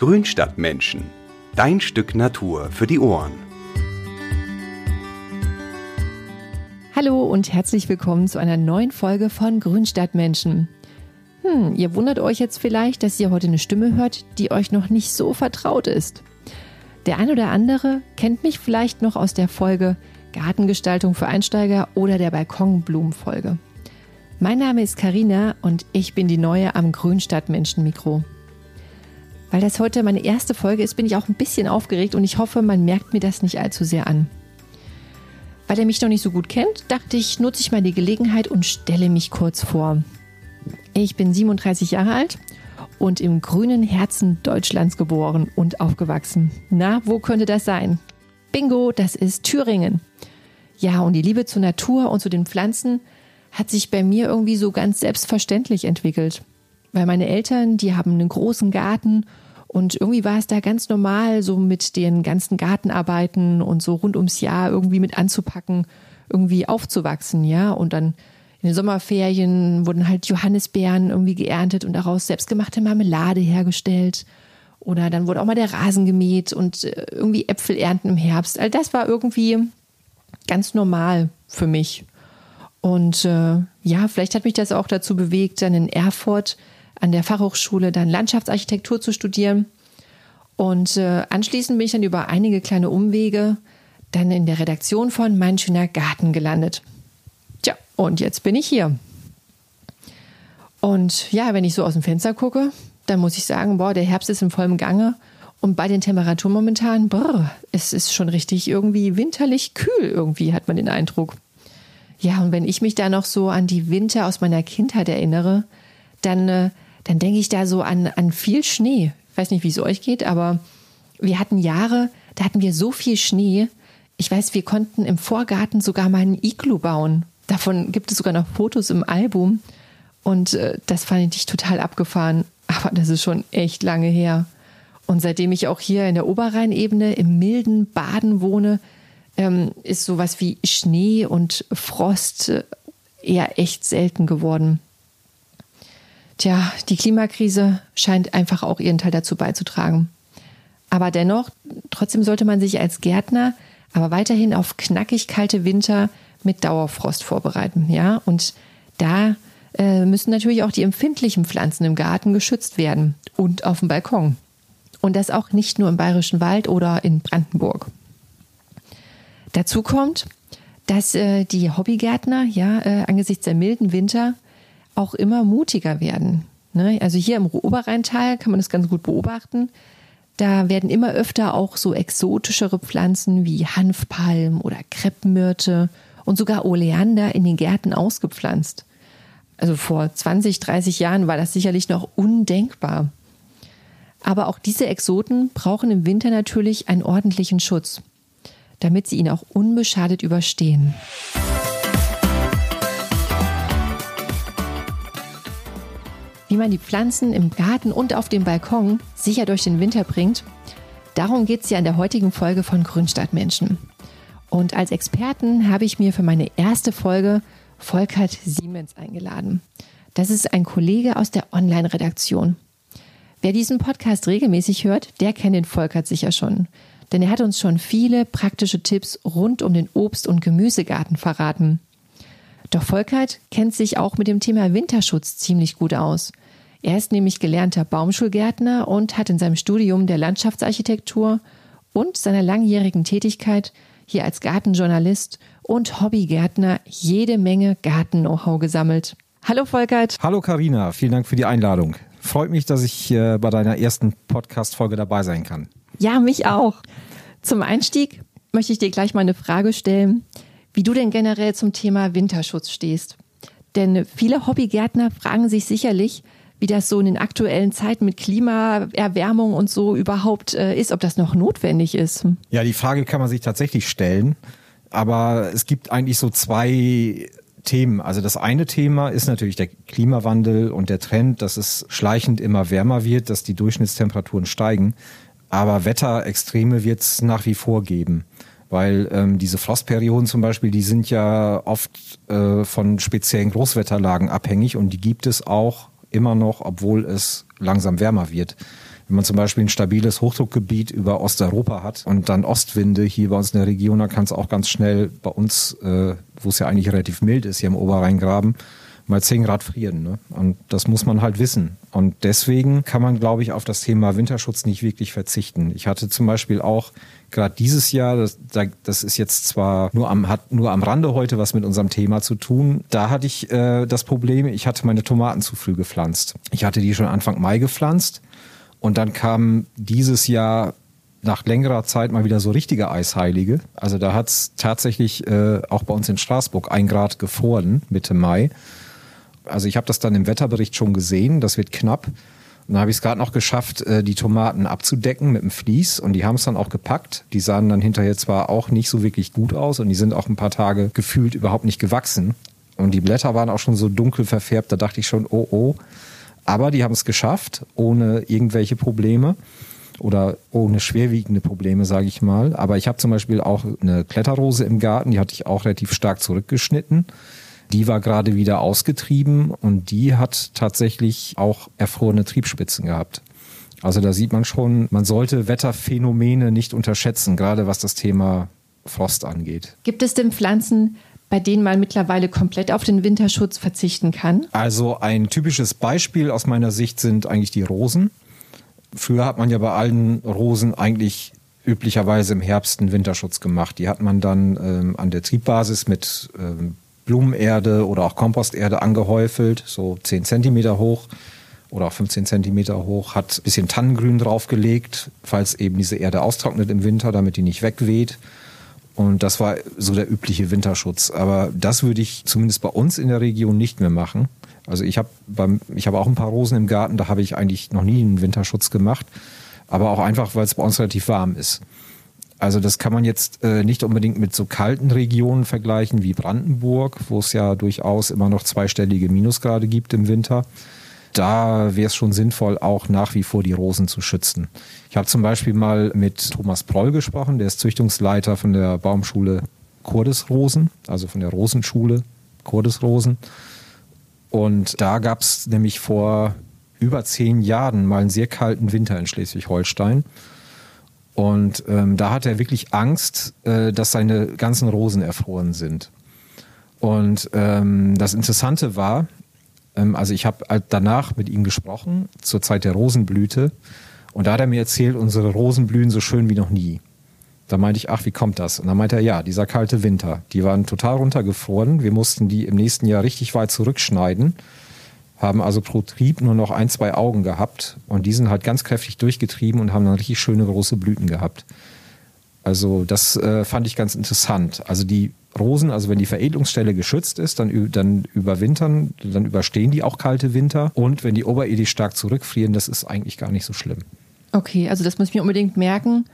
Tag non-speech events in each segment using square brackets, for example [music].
Grünstadtmenschen. Dein Stück Natur für die Ohren. Hallo und herzlich willkommen zu einer neuen Folge von Grünstadtmenschen. Hm, ihr wundert euch jetzt vielleicht, dass ihr heute eine Stimme hört, die euch noch nicht so vertraut ist. Der ein oder andere kennt mich vielleicht noch aus der Folge Gartengestaltung für Einsteiger oder der Balkonblumenfolge. Mein Name ist Karina und ich bin die neue am Grünstadtmenschen-Mikro. Weil das heute meine erste Folge ist, bin ich auch ein bisschen aufgeregt und ich hoffe, man merkt mir das nicht allzu sehr an. Weil er mich noch nicht so gut kennt, dachte ich, nutze ich mal die Gelegenheit und stelle mich kurz vor. Ich bin 37 Jahre alt und im grünen Herzen Deutschlands geboren und aufgewachsen. Na, wo könnte das sein? Bingo, das ist Thüringen. Ja, und die Liebe zur Natur und zu den Pflanzen hat sich bei mir irgendwie so ganz selbstverständlich entwickelt. Weil meine Eltern, die haben einen großen Garten und irgendwie war es da ganz normal, so mit den ganzen Gartenarbeiten und so rund ums Jahr irgendwie mit anzupacken, irgendwie aufzuwachsen, ja. Und dann in den Sommerferien wurden halt Johannisbeeren irgendwie geerntet und daraus selbstgemachte Marmelade hergestellt. Oder dann wurde auch mal der Rasen gemäht und äh, irgendwie Äpfel ernten im Herbst. All das war irgendwie ganz normal für mich. Und äh, ja, vielleicht hat mich das auch dazu bewegt, dann in Erfurt an der Fachhochschule dann Landschaftsarchitektur zu studieren. Und äh, anschließend bin ich dann über einige kleine Umwege dann in der Redaktion von Mein schöner Garten gelandet. Tja, und jetzt bin ich hier. Und ja, wenn ich so aus dem Fenster gucke, dann muss ich sagen, boah, der Herbst ist im vollen Gange. Und bei den Temperaturen momentan, brr, es ist schon richtig irgendwie winterlich kühl, irgendwie hat man den Eindruck. Ja, und wenn ich mich da noch so an die Winter aus meiner Kindheit erinnere, dann, äh, dann denke ich da so an, an viel Schnee. Ich weiß nicht, wie es euch geht, aber wir hatten Jahre, da hatten wir so viel Schnee. Ich weiß, wir konnten im Vorgarten sogar mal einen Iglu bauen. Davon gibt es sogar noch Fotos im Album. Und äh, das fand ich total abgefahren. Aber das ist schon echt lange her. Und seitdem ich auch hier in der Oberrheinebene im milden Baden wohne, ähm, ist sowas wie Schnee und Frost äh, eher echt selten geworden. Tja, die Klimakrise scheint einfach auch ihren Teil dazu beizutragen. Aber dennoch, trotzdem sollte man sich als Gärtner aber weiterhin auf knackig kalte Winter mit Dauerfrost vorbereiten, ja. Und da äh, müssen natürlich auch die empfindlichen Pflanzen im Garten geschützt werden und auf dem Balkon. Und das auch nicht nur im Bayerischen Wald oder in Brandenburg. Dazu kommt, dass äh, die Hobbygärtner ja äh, angesichts der milden Winter auch immer mutiger werden. Ne? Also hier im Oberrheintal kann man das ganz gut beobachten. Da werden immer öfter auch so exotischere Pflanzen wie Hanfpalm oder Kreppenmyrte und sogar Oleander in den Gärten ausgepflanzt. Also vor 20, 30 Jahren war das sicherlich noch undenkbar. Aber auch diese Exoten brauchen im Winter natürlich einen ordentlichen Schutz damit sie ihn auch unbeschadet überstehen. Wie man die Pflanzen im Garten und auf dem Balkon sicher durch den Winter bringt, darum geht es ja in der heutigen Folge von Grünstadtmenschen. Und als Experten habe ich mir für meine erste Folge Volkert Siemens eingeladen. Das ist ein Kollege aus der Online-Redaktion. Wer diesen Podcast regelmäßig hört, der kennt den Volkert sicher schon denn er hat uns schon viele praktische Tipps rund um den Obst- und Gemüsegarten verraten. Doch Volkert kennt sich auch mit dem Thema Winterschutz ziemlich gut aus. Er ist nämlich gelernter Baumschulgärtner und hat in seinem Studium der Landschaftsarchitektur und seiner langjährigen Tätigkeit hier als Gartenjournalist und Hobbygärtner jede Menge Garten-Know-how gesammelt. Hallo Volkert. Hallo Karina, vielen Dank für die Einladung. Freut mich, dass ich äh, bei deiner ersten Podcast-Folge dabei sein kann. Ja, mich auch. Zum Einstieg möchte ich dir gleich mal eine Frage stellen, wie du denn generell zum Thema Winterschutz stehst. Denn viele Hobbygärtner fragen sich sicherlich, wie das so in den aktuellen Zeiten mit Klimaerwärmung und so überhaupt äh, ist, ob das noch notwendig ist. Ja, die Frage kann man sich tatsächlich stellen. Aber es gibt eigentlich so zwei Themen. Also das eine Thema ist natürlich der Klimawandel und der Trend, dass es schleichend immer wärmer wird, dass die Durchschnittstemperaturen steigen. Aber Wetterextreme wird es nach wie vor geben. Weil ähm, diese Frostperioden zum Beispiel, die sind ja oft äh, von speziellen Großwetterlagen abhängig und die gibt es auch immer noch, obwohl es langsam wärmer wird. Wenn man zum Beispiel ein stabiles Hochdruckgebiet über Osteuropa hat und dann Ostwinde hier bei uns in der Region, dann kann es auch ganz schnell bei uns, äh, wo es ja eigentlich relativ mild ist, hier im Oberrheingraben, mal 10 Grad frieren. Ne? Und das muss man halt wissen. Und deswegen kann man, glaube ich, auf das Thema Winterschutz nicht wirklich verzichten. Ich hatte zum Beispiel auch gerade dieses Jahr, das, das ist jetzt zwar nur am, hat nur am Rande heute was mit unserem Thema zu tun, da hatte ich äh, das Problem, ich hatte meine Tomaten zu früh gepflanzt. Ich hatte die schon Anfang Mai gepflanzt und dann kam dieses Jahr nach längerer Zeit mal wieder so richtige Eisheilige. Also da hat es tatsächlich äh, auch bei uns in Straßburg ein Grad gefroren Mitte Mai. Also ich habe das dann im Wetterbericht schon gesehen, das wird knapp. Und dann habe ich es gerade noch geschafft, äh, die Tomaten abzudecken mit dem Vlies und die haben es dann auch gepackt. Die sahen dann hinterher zwar auch nicht so wirklich gut aus und die sind auch ein paar Tage gefühlt überhaupt nicht gewachsen. Und die Blätter waren auch schon so dunkel verfärbt, da dachte ich schon, oh oh. Aber die haben es geschafft, ohne irgendwelche Probleme oder ohne schwerwiegende Probleme, sage ich mal. Aber ich habe zum Beispiel auch eine Kletterrose im Garten, die hatte ich auch relativ stark zurückgeschnitten. Die war gerade wieder ausgetrieben und die hat tatsächlich auch erfrorene Triebspitzen gehabt. Also da sieht man schon, man sollte Wetterphänomene nicht unterschätzen, gerade was das Thema Frost angeht. Gibt es denn Pflanzen, bei denen man mittlerweile komplett auf den Winterschutz verzichten kann? Also ein typisches Beispiel aus meiner Sicht sind eigentlich die Rosen. Früher hat man ja bei allen Rosen eigentlich üblicherweise im Herbst einen Winterschutz gemacht. Die hat man dann ähm, an der Triebbasis mit ähm, Blumenerde oder auch Komposterde angehäufelt, so 10 Zentimeter hoch oder auch 15 Zentimeter hoch, hat ein bisschen Tannengrün draufgelegt, falls eben diese Erde austrocknet im Winter, damit die nicht wegweht. Und das war so der übliche Winterschutz. Aber das würde ich zumindest bei uns in der Region nicht mehr machen. Also ich habe ich habe auch ein paar Rosen im Garten, da habe ich eigentlich noch nie einen Winterschutz gemacht. Aber auch einfach, weil es bei uns relativ warm ist. Also das kann man jetzt äh, nicht unbedingt mit so kalten Regionen vergleichen wie Brandenburg, wo es ja durchaus immer noch zweistellige Minusgrade gibt im Winter. Da wäre es schon sinnvoll, auch nach wie vor die Rosen zu schützen. Ich habe zum Beispiel mal mit Thomas Proll gesprochen, der ist Züchtungsleiter von der Baumschule Kurdesrosen, also von der Rosenschule Kurdesrosen. Und da gab es nämlich vor über zehn Jahren mal einen sehr kalten Winter in Schleswig-Holstein. Und ähm, da hat er wirklich Angst, äh, dass seine ganzen Rosen erfroren sind. Und ähm, das Interessante war, ähm, also ich habe halt danach mit ihm gesprochen, zur Zeit der Rosenblüte. Und da hat er mir erzählt, unsere Rosen blühen so schön wie noch nie. Da meinte ich, ach, wie kommt das? Und dann meinte er, ja, dieser kalte Winter, die waren total runtergefroren. Wir mussten die im nächsten Jahr richtig weit zurückschneiden haben also pro Trieb nur noch ein, zwei Augen gehabt und die sind halt ganz kräftig durchgetrieben und haben dann richtig schöne große Blüten gehabt. Also das äh, fand ich ganz interessant. Also die Rosen, also wenn die Veredelungsstelle geschützt ist, dann, dann überwintern, dann überstehen die auch kalte Winter und wenn die oberirdisch stark zurückfrieren, das ist eigentlich gar nicht so schlimm. Okay, also das muss ich mir unbedingt merken,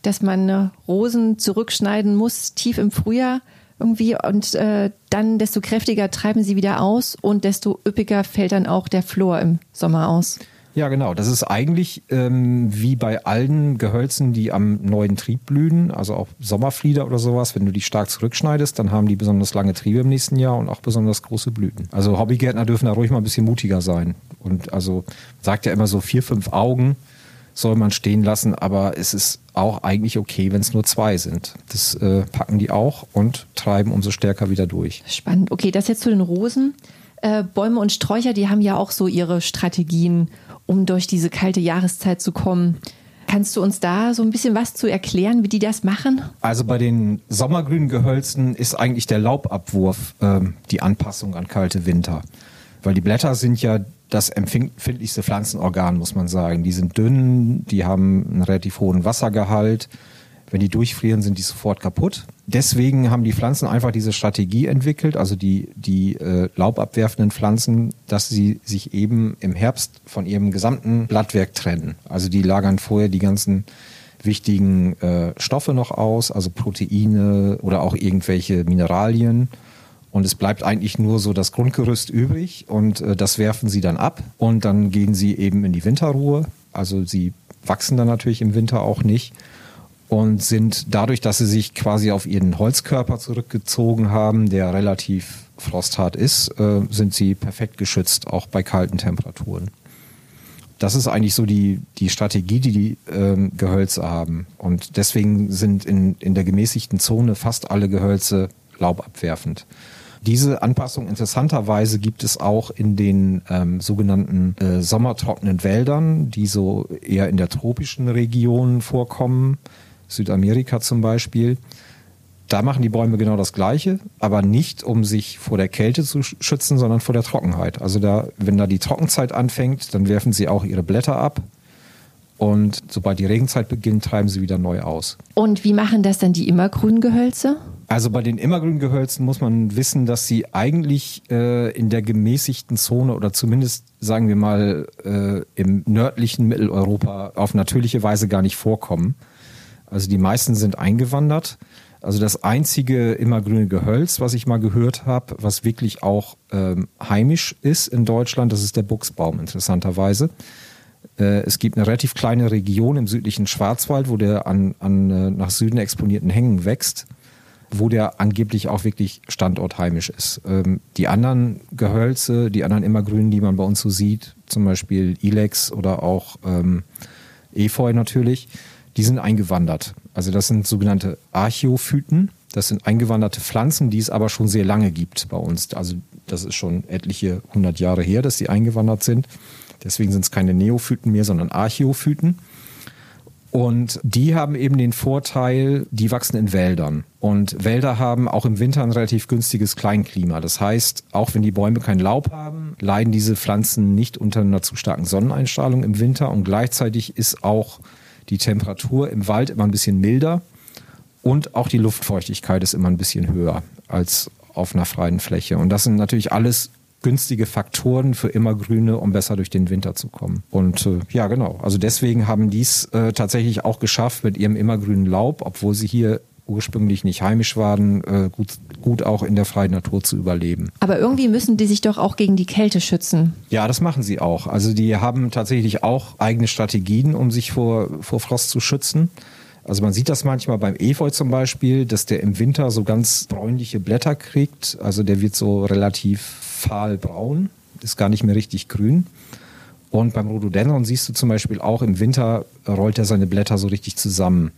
dass man äh, Rosen zurückschneiden muss, tief im Frühjahr, irgendwie und äh, dann desto kräftiger treiben sie wieder aus und desto üppiger fällt dann auch der Flor im Sommer aus. Ja, genau. Das ist eigentlich ähm, wie bei allen Gehölzen, die am neuen Trieb blühen, also auch Sommerflieder oder sowas. Wenn du die stark zurückschneidest, dann haben die besonders lange Triebe im nächsten Jahr und auch besonders große Blüten. Also Hobbygärtner dürfen da ruhig mal ein bisschen mutiger sein. Und also sagt ja immer so vier, fünf Augen soll man stehen lassen, aber es ist auch eigentlich okay, wenn es nur zwei sind. Das äh, packen die auch und treiben umso stärker wieder durch. Spannend. Okay, das jetzt zu den Rosen. Äh, Bäume und Sträucher, die haben ja auch so ihre Strategien, um durch diese kalte Jahreszeit zu kommen. Kannst du uns da so ein bisschen was zu erklären, wie die das machen? Also bei den sommergrünen Gehölzen ist eigentlich der Laubabwurf äh, die Anpassung an kalte Winter. Weil die Blätter sind ja das empfindlichste Pflanzenorgan, muss man sagen. Die sind dünn, die haben einen relativ hohen Wassergehalt. Wenn die durchfrieren, sind die sofort kaputt. Deswegen haben die Pflanzen einfach diese Strategie entwickelt, also die, die äh, laubabwerfenden Pflanzen, dass sie sich eben im Herbst von ihrem gesamten Blattwerk trennen. Also die lagern vorher die ganzen wichtigen äh, Stoffe noch aus, also Proteine oder auch irgendwelche Mineralien und es bleibt eigentlich nur so das Grundgerüst übrig und äh, das werfen sie dann ab und dann gehen sie eben in die Winterruhe. Also sie wachsen dann natürlich im Winter auch nicht und sind dadurch, dass sie sich quasi auf ihren Holzkörper zurückgezogen haben, der relativ frosthart ist, äh, sind sie perfekt geschützt, auch bei kalten Temperaturen. das ist eigentlich so die, die Strategie, die die ähm, Gehölze haben. Und deswegen sind in, in der gemäßigten Zone fast alle Gehölze laubabwerfend. Diese Anpassung interessanterweise gibt es auch in den ähm, sogenannten äh, sommertrockenen Wäldern, die so eher in der tropischen Region vorkommen, Südamerika zum Beispiel. Da machen die Bäume genau das Gleiche, aber nicht, um sich vor der Kälte zu schützen, sondern vor der Trockenheit. Also da, wenn da die Trockenzeit anfängt, dann werfen sie auch ihre Blätter ab. Und sobald die Regenzeit beginnt, treiben sie wieder neu aus. Und wie machen das dann die immergrünen Gehölze? Also bei den immergrünen Gehölzen muss man wissen, dass sie eigentlich äh, in der gemäßigten Zone oder zumindest sagen wir mal äh, im nördlichen Mitteleuropa auf natürliche Weise gar nicht vorkommen. Also die meisten sind eingewandert. Also das einzige immergrüne Gehölz, was ich mal gehört habe, was wirklich auch ähm, heimisch ist in Deutschland, das ist der Buchsbaum interessanterweise. Äh, es gibt eine relativ kleine Region im südlichen Schwarzwald, wo der an, an äh, nach Süden exponierten Hängen wächst wo der angeblich auch wirklich standortheimisch ist. Ähm, die anderen Gehölze, die anderen Immergrünen, die man bei uns so sieht, zum Beispiel Ilex oder auch ähm, Efeu natürlich, die sind eingewandert. Also das sind sogenannte Archeophyten. Das sind eingewanderte Pflanzen, die es aber schon sehr lange gibt bei uns. Also das ist schon etliche hundert Jahre her, dass sie eingewandert sind. Deswegen sind es keine Neophyten mehr, sondern Archeophyten. Und die haben eben den Vorteil, die wachsen in Wäldern. Und Wälder haben auch im Winter ein relativ günstiges Kleinklima. Das heißt, auch wenn die Bäume kein Laub haben, leiden diese Pflanzen nicht unter einer zu starken Sonneneinstrahlung im Winter. Und gleichzeitig ist auch die Temperatur im Wald immer ein bisschen milder. Und auch die Luftfeuchtigkeit ist immer ein bisschen höher als auf einer freien Fläche. Und das sind natürlich alles günstige Faktoren für Immergrüne, um besser durch den Winter zu kommen. Und äh, ja, genau. Also deswegen haben die es äh, tatsächlich auch geschafft mit ihrem immergrünen Laub, obwohl sie hier ursprünglich nicht heimisch waren, äh, gut, gut auch in der freien Natur zu überleben. Aber irgendwie müssen die sich doch auch gegen die Kälte schützen. Ja, das machen sie auch. Also die haben tatsächlich auch eigene Strategien, um sich vor, vor Frost zu schützen. Also man sieht das manchmal beim Efeu zum Beispiel, dass der im Winter so ganz bräunliche Blätter kriegt. Also der wird so relativ fahlbraun, ist gar nicht mehr richtig grün. Und beim Rhododendron siehst du zum Beispiel auch im Winter rollt er seine Blätter so richtig zusammen.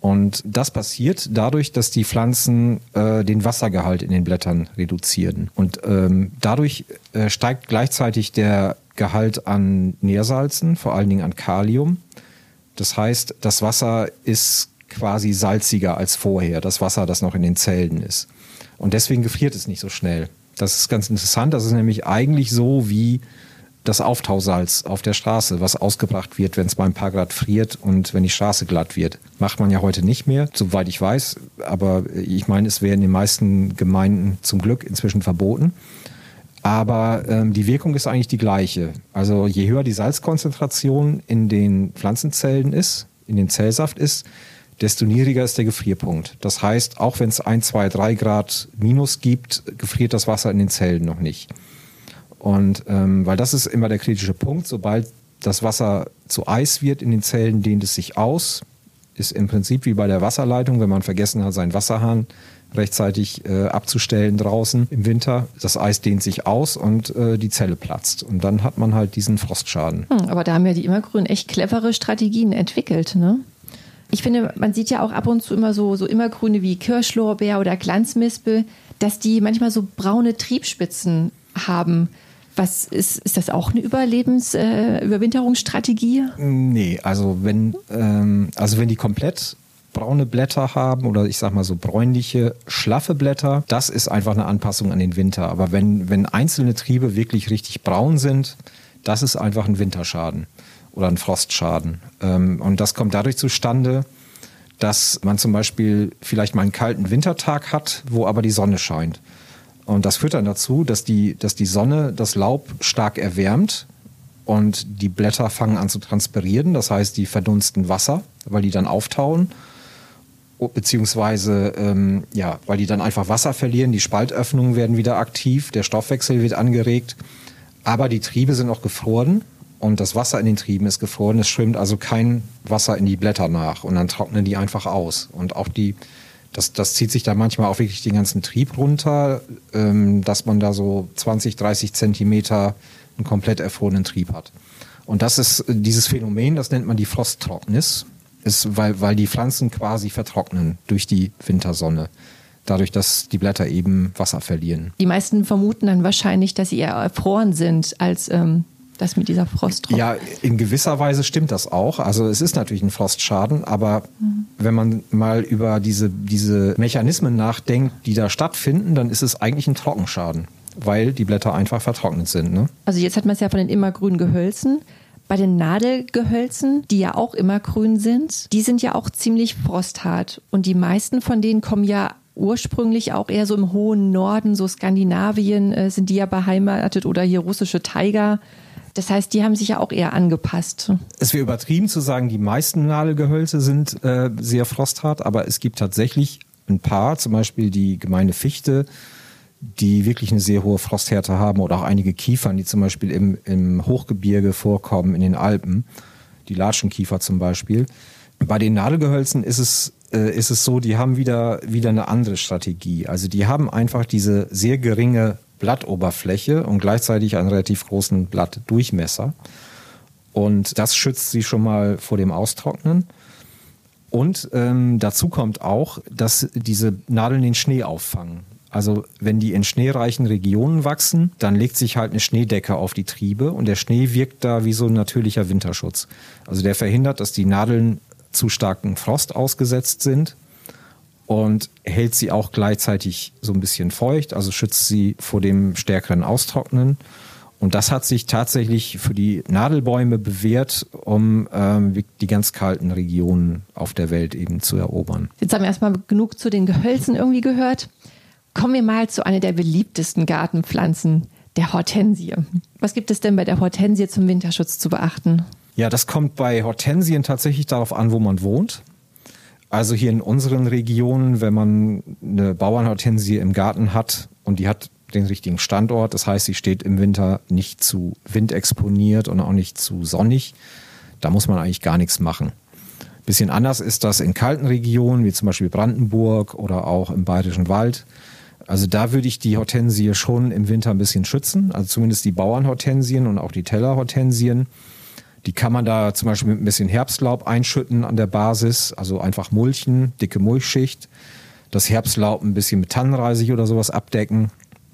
Und das passiert dadurch, dass die Pflanzen äh, den Wassergehalt in den Blättern reduzieren. Und ähm, dadurch äh, steigt gleichzeitig der Gehalt an Nährsalzen, vor allen Dingen an Kalium. Das heißt, das Wasser ist quasi salziger als vorher, das Wasser, das noch in den Zellen ist. Und deswegen gefriert es nicht so schnell. Das ist ganz interessant. Das ist nämlich eigentlich so wie das Auftausalz auf der Straße, was ausgebracht wird, wenn es mal ein paar Grad friert und wenn die Straße glatt wird. Macht man ja heute nicht mehr, soweit ich weiß. Aber ich meine, es wäre in den meisten Gemeinden zum Glück inzwischen verboten. Aber ähm, die Wirkung ist eigentlich die gleiche. Also je höher die Salzkonzentration in den Pflanzenzellen ist, in den Zellsaft ist, desto niedriger ist der Gefrierpunkt. Das heißt, auch wenn es ein, zwei, drei Grad Minus gibt, gefriert das Wasser in den Zellen noch nicht. Und ähm, weil das ist immer der kritische Punkt, sobald das Wasser zu Eis wird in den Zellen, dehnt es sich aus. Ist im Prinzip wie bei der Wasserleitung, wenn man vergessen hat, seinen Wasserhahn rechtzeitig äh, abzustellen draußen im Winter. Das Eis dehnt sich aus und äh, die Zelle platzt. Und dann hat man halt diesen Frostschaden. Hm, aber da haben ja die Immergrünen echt clevere Strategien entwickelt, ne? Ich finde, man sieht ja auch ab und zu immer so, so immergrüne wie Kirschlorbeer oder Glanzmispel, dass die manchmal so braune Triebspitzen haben. Was ist, ist das auch eine Überlebens-, äh, Überwinterungsstrategie? Nee, also wenn, ähm, also wenn die komplett braune Blätter haben oder ich sag mal so bräunliche, schlaffe Blätter, das ist einfach eine Anpassung an den Winter. Aber wenn, wenn einzelne Triebe wirklich richtig braun sind, das ist einfach ein Winterschaden oder ein Frostschaden. Ähm, und das kommt dadurch zustande, dass man zum Beispiel vielleicht mal einen kalten Wintertag hat, wo aber die Sonne scheint. Und das führt dann dazu, dass die, dass die Sonne das Laub stark erwärmt und die Blätter fangen an zu transpirieren. Das heißt, die verdunsten Wasser, weil die dann auftauen. Beziehungsweise, ähm, ja, weil die dann einfach Wasser verlieren. Die Spaltöffnungen werden wieder aktiv, der Stoffwechsel wird angeregt. Aber die Triebe sind auch gefroren und das Wasser in den Trieben ist gefroren. Es schwimmt also kein Wasser in die Blätter nach und dann trocknen die einfach aus. Und auch die, das, das zieht sich da manchmal auch wirklich den ganzen Trieb runter, ähm, dass man da so 20, 30 Zentimeter einen komplett erfrorenen Trieb hat. Und das ist äh, dieses Phänomen, das nennt man die Frosttrocknis, ist, weil, weil die Pflanzen quasi vertrocknen durch die Wintersonne. Dadurch, dass die Blätter eben Wasser verlieren. Die meisten vermuten dann wahrscheinlich, dass sie eher erfroren sind, als ähm, das mit dieser Frosttrocknis. Ja, in gewisser Weise stimmt das auch. Also es ist natürlich ein Frostschaden, aber mhm. wenn man mal über diese, diese Mechanismen nachdenkt, die da stattfinden, dann ist es eigentlich ein Trockenschaden, weil die Blätter einfach vertrocknet sind. Ne? Also jetzt hat man es ja von den immergrünen Gehölzen. Bei den Nadelgehölzen, die ja auch immer grün sind, die sind ja auch ziemlich frosthart. Und die meisten von denen kommen ja ursprünglich auch eher so im hohen Norden, so Skandinavien äh, sind die ja beheimatet oder hier russische Tiger. Das heißt, die haben sich ja auch eher angepasst. Es wäre übertrieben zu sagen, die meisten Nadelgehölze sind äh, sehr frosthart, aber es gibt tatsächlich ein paar, zum Beispiel die gemeine Fichte, die wirklich eine sehr hohe Frosthärte haben oder auch einige Kiefern, die zum Beispiel im, im Hochgebirge vorkommen, in den Alpen, die Latschenkiefer zum Beispiel. Bei den Nadelgehölzen ist es, äh, ist es so, die haben wieder, wieder eine andere Strategie. Also die haben einfach diese sehr geringe Blattoberfläche und gleichzeitig einen relativ großen Blattdurchmesser. Und das schützt sie schon mal vor dem Austrocknen. Und ähm, dazu kommt auch, dass diese Nadeln den Schnee auffangen. Also wenn die in schneereichen Regionen wachsen, dann legt sich halt eine Schneedecke auf die Triebe und der Schnee wirkt da wie so ein natürlicher Winterschutz. Also der verhindert, dass die Nadeln zu starken Frost ausgesetzt sind und hält sie auch gleichzeitig so ein bisschen feucht, also schützt sie vor dem stärkeren Austrocknen. Und das hat sich tatsächlich für die Nadelbäume bewährt, um ähm, die ganz kalten Regionen auf der Welt eben zu erobern. Jetzt haben wir erstmal genug zu den Gehölzen irgendwie gehört. Kommen wir mal zu einer der beliebtesten Gartenpflanzen, der Hortensie. Was gibt es denn bei der Hortensie zum Winterschutz zu beachten? Ja, das kommt bei Hortensien tatsächlich darauf an, wo man wohnt. Also hier in unseren Regionen, wenn man eine Bauernhortensie im Garten hat und die hat den richtigen Standort, das heißt, sie steht im Winter nicht zu windexponiert und auch nicht zu sonnig, da muss man eigentlich gar nichts machen. Bisschen anders ist das in kalten Regionen, wie zum Beispiel Brandenburg oder auch im Bayerischen Wald. Also da würde ich die Hortensie schon im Winter ein bisschen schützen, also zumindest die Bauernhortensien und auch die Tellerhortensien. Die kann man da zum Beispiel mit ein bisschen Herbstlaub einschütten an der Basis, also einfach mulchen, dicke Mulchschicht, das Herbstlaub ein bisschen mit Tannenreisig oder sowas abdecken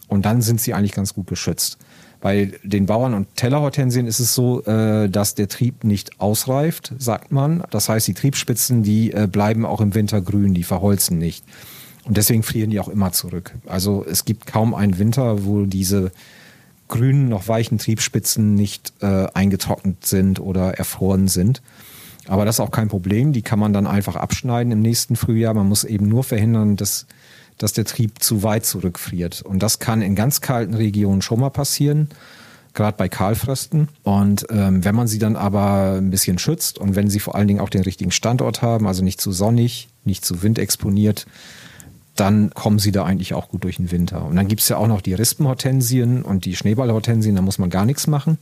und dann sind sie eigentlich ganz gut geschützt. Bei den Bauern- und Tellerhortensien ist es so, äh, dass der Trieb nicht ausreift, sagt man. Das heißt, die Triebspitzen, die äh, bleiben auch im Winter grün, die verholzen nicht. Und deswegen frieren die auch immer zurück. Also es gibt kaum einen Winter, wo diese grünen, noch weichen Triebspitzen nicht äh, eingetrocknet sind oder erfroren sind. Aber das ist auch kein Problem. Die kann man dann einfach abschneiden im nächsten Frühjahr. Man muss eben nur verhindern, dass, dass der Trieb zu weit zurückfriert. Und das kann in ganz kalten Regionen schon mal passieren, gerade bei Kahlfrösten. Und ähm, wenn man sie dann aber ein bisschen schützt und wenn sie vor allen Dingen auch den richtigen Standort haben, also nicht zu sonnig, nicht zu windexponiert, dann kommen sie da eigentlich auch gut durch den Winter. Und dann gibt es ja auch noch die Rispenhortensien und die Schneeballhortensien, da muss man gar nichts machen.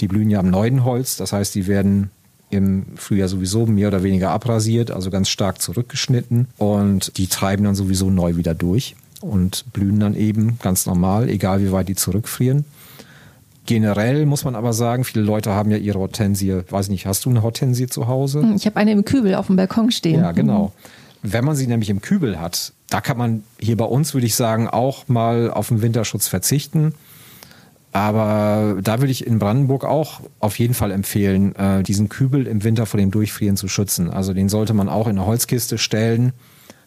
Die blühen ja am Neudenholz, das heißt, die werden im Frühjahr sowieso mehr oder weniger abrasiert, also ganz stark zurückgeschnitten und die treiben dann sowieso neu wieder durch und blühen dann eben ganz normal, egal wie weit die zurückfrieren. Generell muss man aber sagen, viele Leute haben ja ihre Hortensie, weiß nicht, hast du eine Hortensie zu Hause? Hm, ich habe eine im Kübel auf dem Balkon stehen. Ja, genau. Wenn man sie nämlich im Kübel hat, da kann man hier bei uns, würde ich sagen, auch mal auf den Winterschutz verzichten. Aber da würde ich in Brandenburg auch auf jeden Fall empfehlen, äh, diesen Kübel im Winter vor dem Durchfrieren zu schützen. Also den sollte man auch in eine Holzkiste stellen,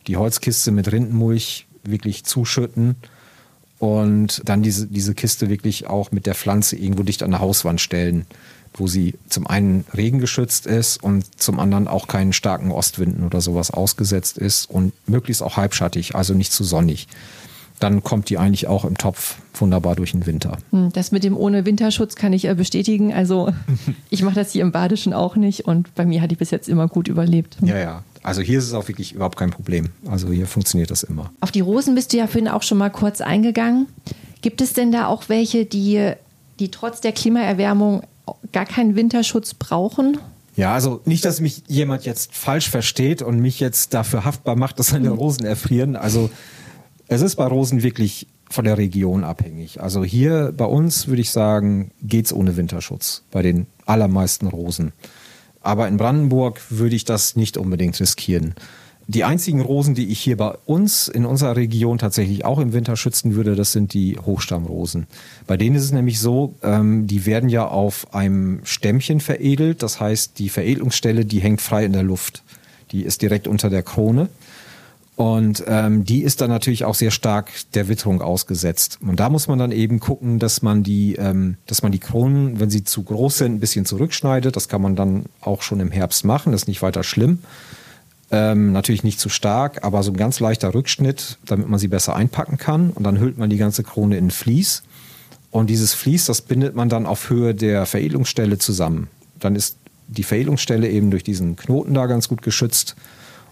die Holzkiste mit Rindenmulch wirklich zuschütten und dann diese, diese Kiste wirklich auch mit der Pflanze irgendwo dicht an der Hauswand stellen wo sie zum einen regengeschützt ist und zum anderen auch keinen starken Ostwinden oder sowas ausgesetzt ist und möglichst auch halbschattig, also nicht zu sonnig. Dann kommt die eigentlich auch im Topf wunderbar durch den Winter. Hm, das mit dem ohne Winterschutz kann ich äh, bestätigen. Also [laughs] ich mache das hier im Badischen auch nicht und bei mir hat die bis jetzt immer gut überlebt. Ja, ja. Also hier ist es auch wirklich überhaupt kein Problem. Also hier funktioniert das immer. Auf die Rosen bist du ja vorhin auch schon mal kurz eingegangen. Gibt es denn da auch welche, die, die trotz der Klimaerwärmung gar keinen Winterschutz brauchen? Ja, also nicht, dass mich jemand jetzt falsch versteht und mich jetzt dafür haftbar macht, dass seine Rosen erfrieren. Also es ist bei Rosen wirklich von der Region abhängig. Also hier bei uns würde ich sagen, geht's ohne Winterschutz bei den allermeisten Rosen. Aber in Brandenburg würde ich das nicht unbedingt riskieren. Die einzigen Rosen, die ich hier bei uns in unserer Region tatsächlich auch im Winter schützen würde, das sind die Hochstammrosen. Bei denen ist es nämlich so, ähm, die werden ja auf einem Stämmchen veredelt. Das heißt, die Veredelungsstelle, die hängt frei in der Luft. Die ist direkt unter der Krone. Und ähm, die ist dann natürlich auch sehr stark der Witterung ausgesetzt. Und da muss man dann eben gucken, dass man die, ähm, dass man die Kronen, wenn sie zu groß sind, ein bisschen zurückschneidet. Das kann man dann auch schon im Herbst machen. Das ist nicht weiter schlimm. Ähm, natürlich nicht zu stark, aber so ein ganz leichter Rückschnitt, damit man sie besser einpacken kann. Und dann hüllt man die ganze Krone in Vlies. Und dieses Vlies, das bindet man dann auf Höhe der Veredelungsstelle zusammen. Dann ist die Veredelungsstelle eben durch diesen Knoten da ganz gut geschützt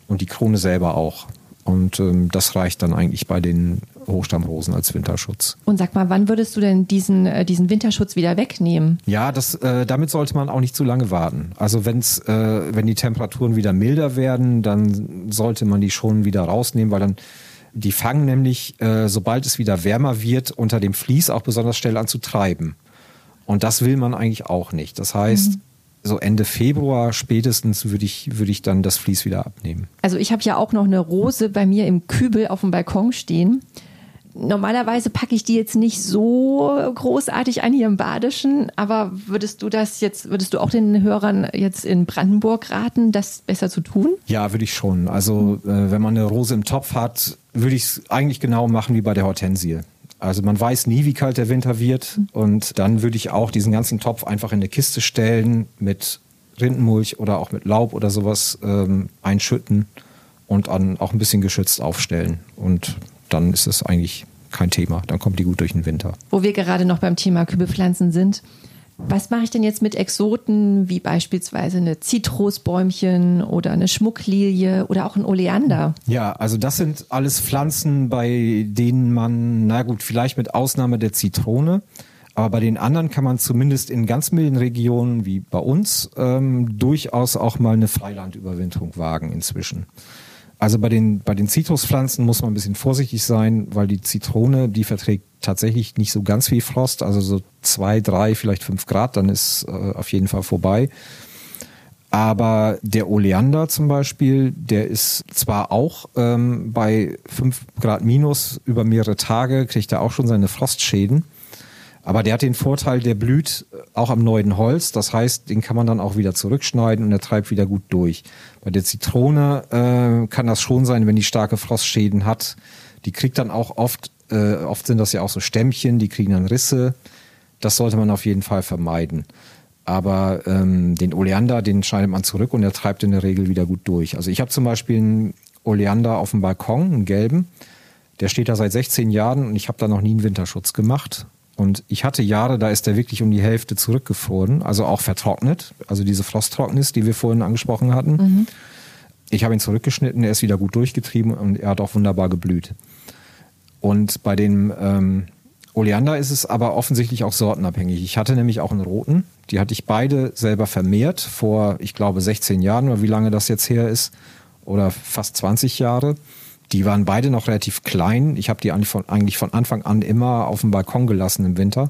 und die Krone selber auch. Und ähm, das reicht dann eigentlich bei den Hochstammrosen als Winterschutz. Und sag mal, wann würdest du denn diesen, äh, diesen Winterschutz wieder wegnehmen? Ja, das, äh, damit sollte man auch nicht zu lange warten. Also wenn's, äh, wenn die Temperaturen wieder milder werden, dann sollte man die schon wieder rausnehmen, weil dann die fangen nämlich, äh, sobald es wieder wärmer wird, unter dem Vlies auch besonders schnell an zu treiben. Und das will man eigentlich auch nicht. Das heißt, mhm so Ende Februar spätestens würde ich, würde ich dann das Vlies wieder abnehmen. Also ich habe ja auch noch eine Rose bei mir im Kübel auf dem Balkon stehen. Normalerweise packe ich die jetzt nicht so großartig ein hier im Badischen, aber würdest du das jetzt, würdest du auch den Hörern jetzt in Brandenburg raten, das besser zu tun? Ja, würde ich schon. Also äh, wenn man eine Rose im Topf hat, würde ich es eigentlich genau machen wie bei der Hortensie. Also man weiß nie, wie kalt der Winter wird. Und dann würde ich auch diesen ganzen Topf einfach in eine Kiste stellen mit Rindenmulch oder auch mit Laub oder sowas ähm, einschütten und dann auch ein bisschen geschützt aufstellen. Und dann ist es eigentlich kein Thema. Dann kommt die gut durch den Winter. Wo wir gerade noch beim Thema Kübelpflanzen sind, was mache ich denn jetzt mit Exoten wie beispielsweise eine Zitrusbäumchen oder eine Schmucklilie oder auch ein Oleander? Ja, also das sind alles Pflanzen, bei denen man, na gut, vielleicht mit Ausnahme der Zitrone, aber bei den anderen kann man zumindest in ganz milden Regionen wie bei uns ähm, durchaus auch mal eine Freilandüberwinterung wagen inzwischen. Also bei den, bei den Zitruspflanzen muss man ein bisschen vorsichtig sein, weil die Zitrone, die verträgt tatsächlich nicht so ganz viel Frost, also so zwei, drei, vielleicht fünf Grad, dann ist äh, auf jeden Fall vorbei. Aber der Oleander zum Beispiel, der ist zwar auch ähm, bei fünf Grad minus über mehrere Tage, kriegt er auch schon seine Frostschäden. Aber der hat den Vorteil, der blüht auch am neuen Holz. Das heißt, den kann man dann auch wieder zurückschneiden und er treibt wieder gut durch. Bei der Zitrone äh, kann das schon sein, wenn die starke Frostschäden hat. Die kriegt dann auch oft, äh, oft sind das ja auch so Stämmchen, die kriegen dann Risse. Das sollte man auf jeden Fall vermeiden. Aber ähm, den Oleander, den schneidet man zurück und er treibt in der Regel wieder gut durch. Also ich habe zum Beispiel einen Oleander auf dem Balkon, einen gelben. Der steht da seit 16 Jahren und ich habe da noch nie einen Winterschutz gemacht. Und ich hatte Jahre, da ist der wirklich um die Hälfte zurückgefroren, also auch vertrocknet, also diese Frosttrocknis, die wir vorhin angesprochen hatten. Mhm. Ich habe ihn zurückgeschnitten, er ist wieder gut durchgetrieben und er hat auch wunderbar geblüht. Und bei dem ähm, Oleander ist es aber offensichtlich auch sortenabhängig. Ich hatte nämlich auch einen roten, die hatte ich beide selber vermehrt vor, ich glaube, 16 Jahren oder wie lange das jetzt her ist, oder fast 20 Jahre. Die waren beide noch relativ klein. Ich habe die eigentlich von, Anfang an immer auf dem Balkon gelassen im Winter.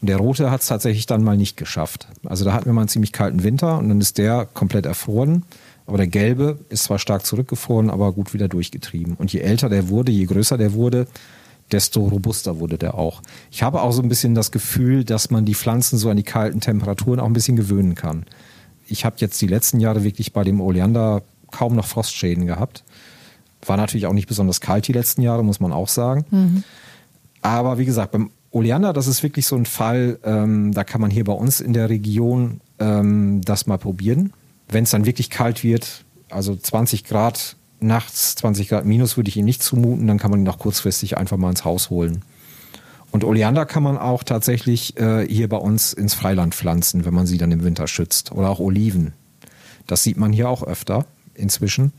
Und der rote hat es tatsächlich dann mal nicht geschafft. Also da hatten wir mal einen ziemlich kalten Winter und dann ist der komplett erfroren. Aber der gelbe ist zwar stark zurückgefroren, aber gut wieder durchgetrieben. Und je älter der wurde, je größer der wurde, desto robuster wurde der auch. Ich habe auch so ein bisschen das Gefühl, dass man die Pflanzen so an die kalten Temperaturen auch ein bisschen gewöhnen kann. Ich habe jetzt die letzten Jahre wirklich bei dem Oleander kaum noch Frostschäden gehabt. War natürlich auch nicht besonders kalt die letzten Jahre, muss man auch sagen. Mhm. Aber wie gesagt, beim Oleander, das ist wirklich so ein Fall, ähm, da kann man hier bei uns in der Region ähm, das mal probieren. Wenn es dann wirklich kalt wird, also 20 Grad nachts, 20 Grad minus würde ich ihn nicht zumuten, dann kann man ihn auch kurzfristig einfach mal ins Haus holen. Und Oleander kann man auch tatsächlich äh, hier bei uns ins Freiland pflanzen, wenn man sie dann im Winter schützt. Oder auch Oliven. Das sieht man hier auch öfter inzwischen.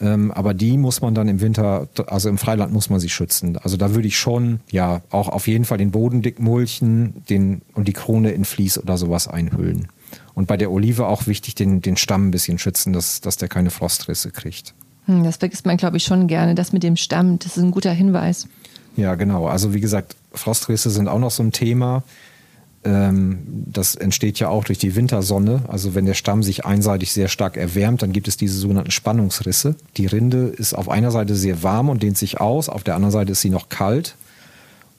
Ähm, aber die muss man dann im Winter, also im Freiland muss man sie schützen. Also da würde ich schon, ja, auch auf jeden Fall den Boden dick mulchen den, und die Krone in Vlies oder sowas einhüllen. Und bei der Olive auch wichtig, den, den Stamm ein bisschen schützen, dass, dass der keine Frostrisse kriegt. Hm, das vergisst man, glaube ich, schon gerne. Das mit dem Stamm, das ist ein guter Hinweis. Ja, genau. Also wie gesagt, Frostrisse sind auch noch so ein Thema. Ähm, das entsteht ja auch durch die Wintersonne. Also wenn der Stamm sich einseitig sehr stark erwärmt, dann gibt es diese sogenannten Spannungsrisse. Die Rinde ist auf einer Seite sehr warm und dehnt sich aus, auf der anderen Seite ist sie noch kalt.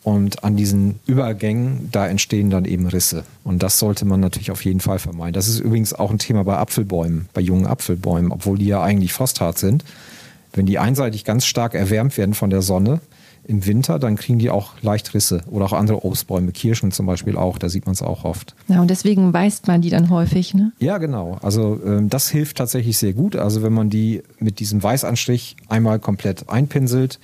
Und an diesen Übergängen, da entstehen dann eben Risse. Und das sollte man natürlich auf jeden Fall vermeiden. Das ist übrigens auch ein Thema bei Apfelbäumen, bei jungen Apfelbäumen, obwohl die ja eigentlich frosthart sind. Wenn die einseitig ganz stark erwärmt werden von der Sonne, im Winter, dann kriegen die auch leicht Risse. Oder auch andere Obstbäume, Kirschen zum Beispiel auch, da sieht man es auch oft. Ja, und deswegen weist man die dann häufig, ne? Ja, genau. Also ähm, das hilft tatsächlich sehr gut. Also wenn man die mit diesem Weißanstrich einmal komplett einpinselt,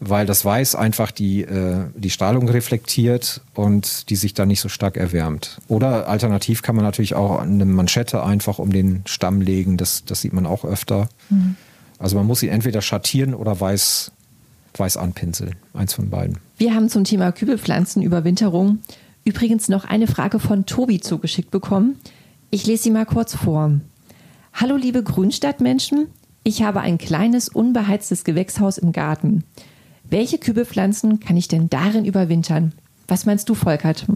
weil das Weiß einfach die, äh, die Strahlung reflektiert und die sich dann nicht so stark erwärmt. Oder alternativ kann man natürlich auch eine Manschette einfach um den Stamm legen. Das, das sieht man auch öfter. Mhm. Also man muss sie entweder schattieren oder weiß weiß anpinseln. Eins von beiden. Wir haben zum Thema Kübelpflanzenüberwinterung übrigens noch eine Frage von Tobi zugeschickt bekommen. Ich lese sie mal kurz vor. Hallo liebe Grünstadtmenschen, ich habe ein kleines unbeheiztes Gewächshaus im Garten. Welche Kübelpflanzen kann ich denn darin überwintern? Was meinst du, Volkert?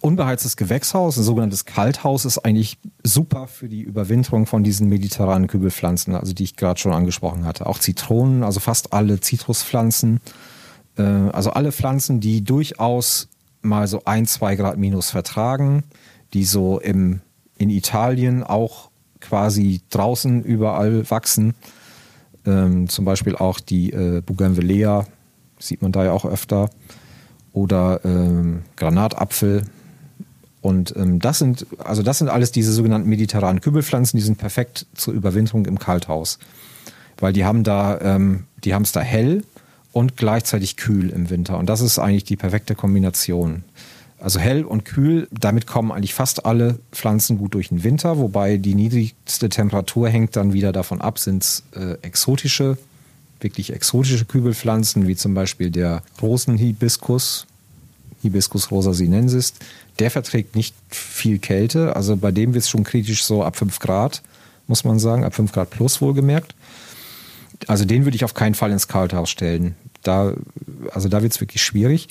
Unbeheiztes Gewächshaus, ein sogenanntes Kalthaus, ist eigentlich super für die Überwinterung von diesen mediterranen Kübelpflanzen, also die ich gerade schon angesprochen hatte. Auch Zitronen, also fast alle Zitruspflanzen, äh, also alle Pflanzen, die durchaus mal so ein, zwei Grad minus vertragen, die so im, in Italien auch quasi draußen überall wachsen. Ähm, zum Beispiel auch die äh, Bougainvillea, sieht man da ja auch öfter. Oder ähm, Granatapfel, und ähm, das sind, also das sind alles diese sogenannten mediterranen Kübelpflanzen, die sind perfekt zur Überwinterung im Kalthaus. Weil die haben da, ähm, die haben es da hell und gleichzeitig kühl im Winter. Und das ist eigentlich die perfekte Kombination. Also hell und kühl, damit kommen eigentlich fast alle Pflanzen gut durch den Winter, wobei die niedrigste Temperatur hängt dann wieder davon ab, sind es äh, exotische, wirklich exotische Kübelpflanzen, wie zum Beispiel der Rosenhibiskus, Hibiscus rosa sinensis, der verträgt nicht viel Kälte. Also bei dem wird es schon kritisch so ab 5 Grad, muss man sagen, ab 5 Grad plus wohlgemerkt. Also den würde ich auf keinen Fall ins Kalthaus stellen. Da, also da wird es wirklich schwierig.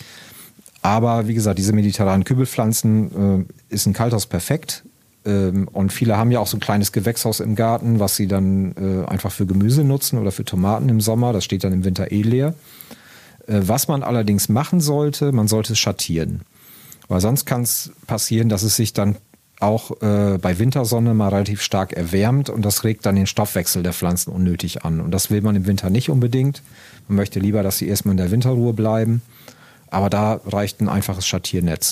Aber wie gesagt, diese mediterranen Kübelpflanzen äh, ist ein Kalthaus perfekt. Ähm, und viele haben ja auch so ein kleines Gewächshaus im Garten, was sie dann äh, einfach für Gemüse nutzen oder für Tomaten im Sommer. Das steht dann im Winter eh leer. Äh, was man allerdings machen sollte, man sollte es schattieren. Weil sonst kann es passieren, dass es sich dann auch äh, bei Wintersonne mal relativ stark erwärmt und das regt dann den Stoffwechsel der Pflanzen unnötig an. Und das will man im Winter nicht unbedingt. Man möchte lieber, dass sie erstmal in der Winterruhe bleiben. Aber da reicht ein einfaches Schattiernetz.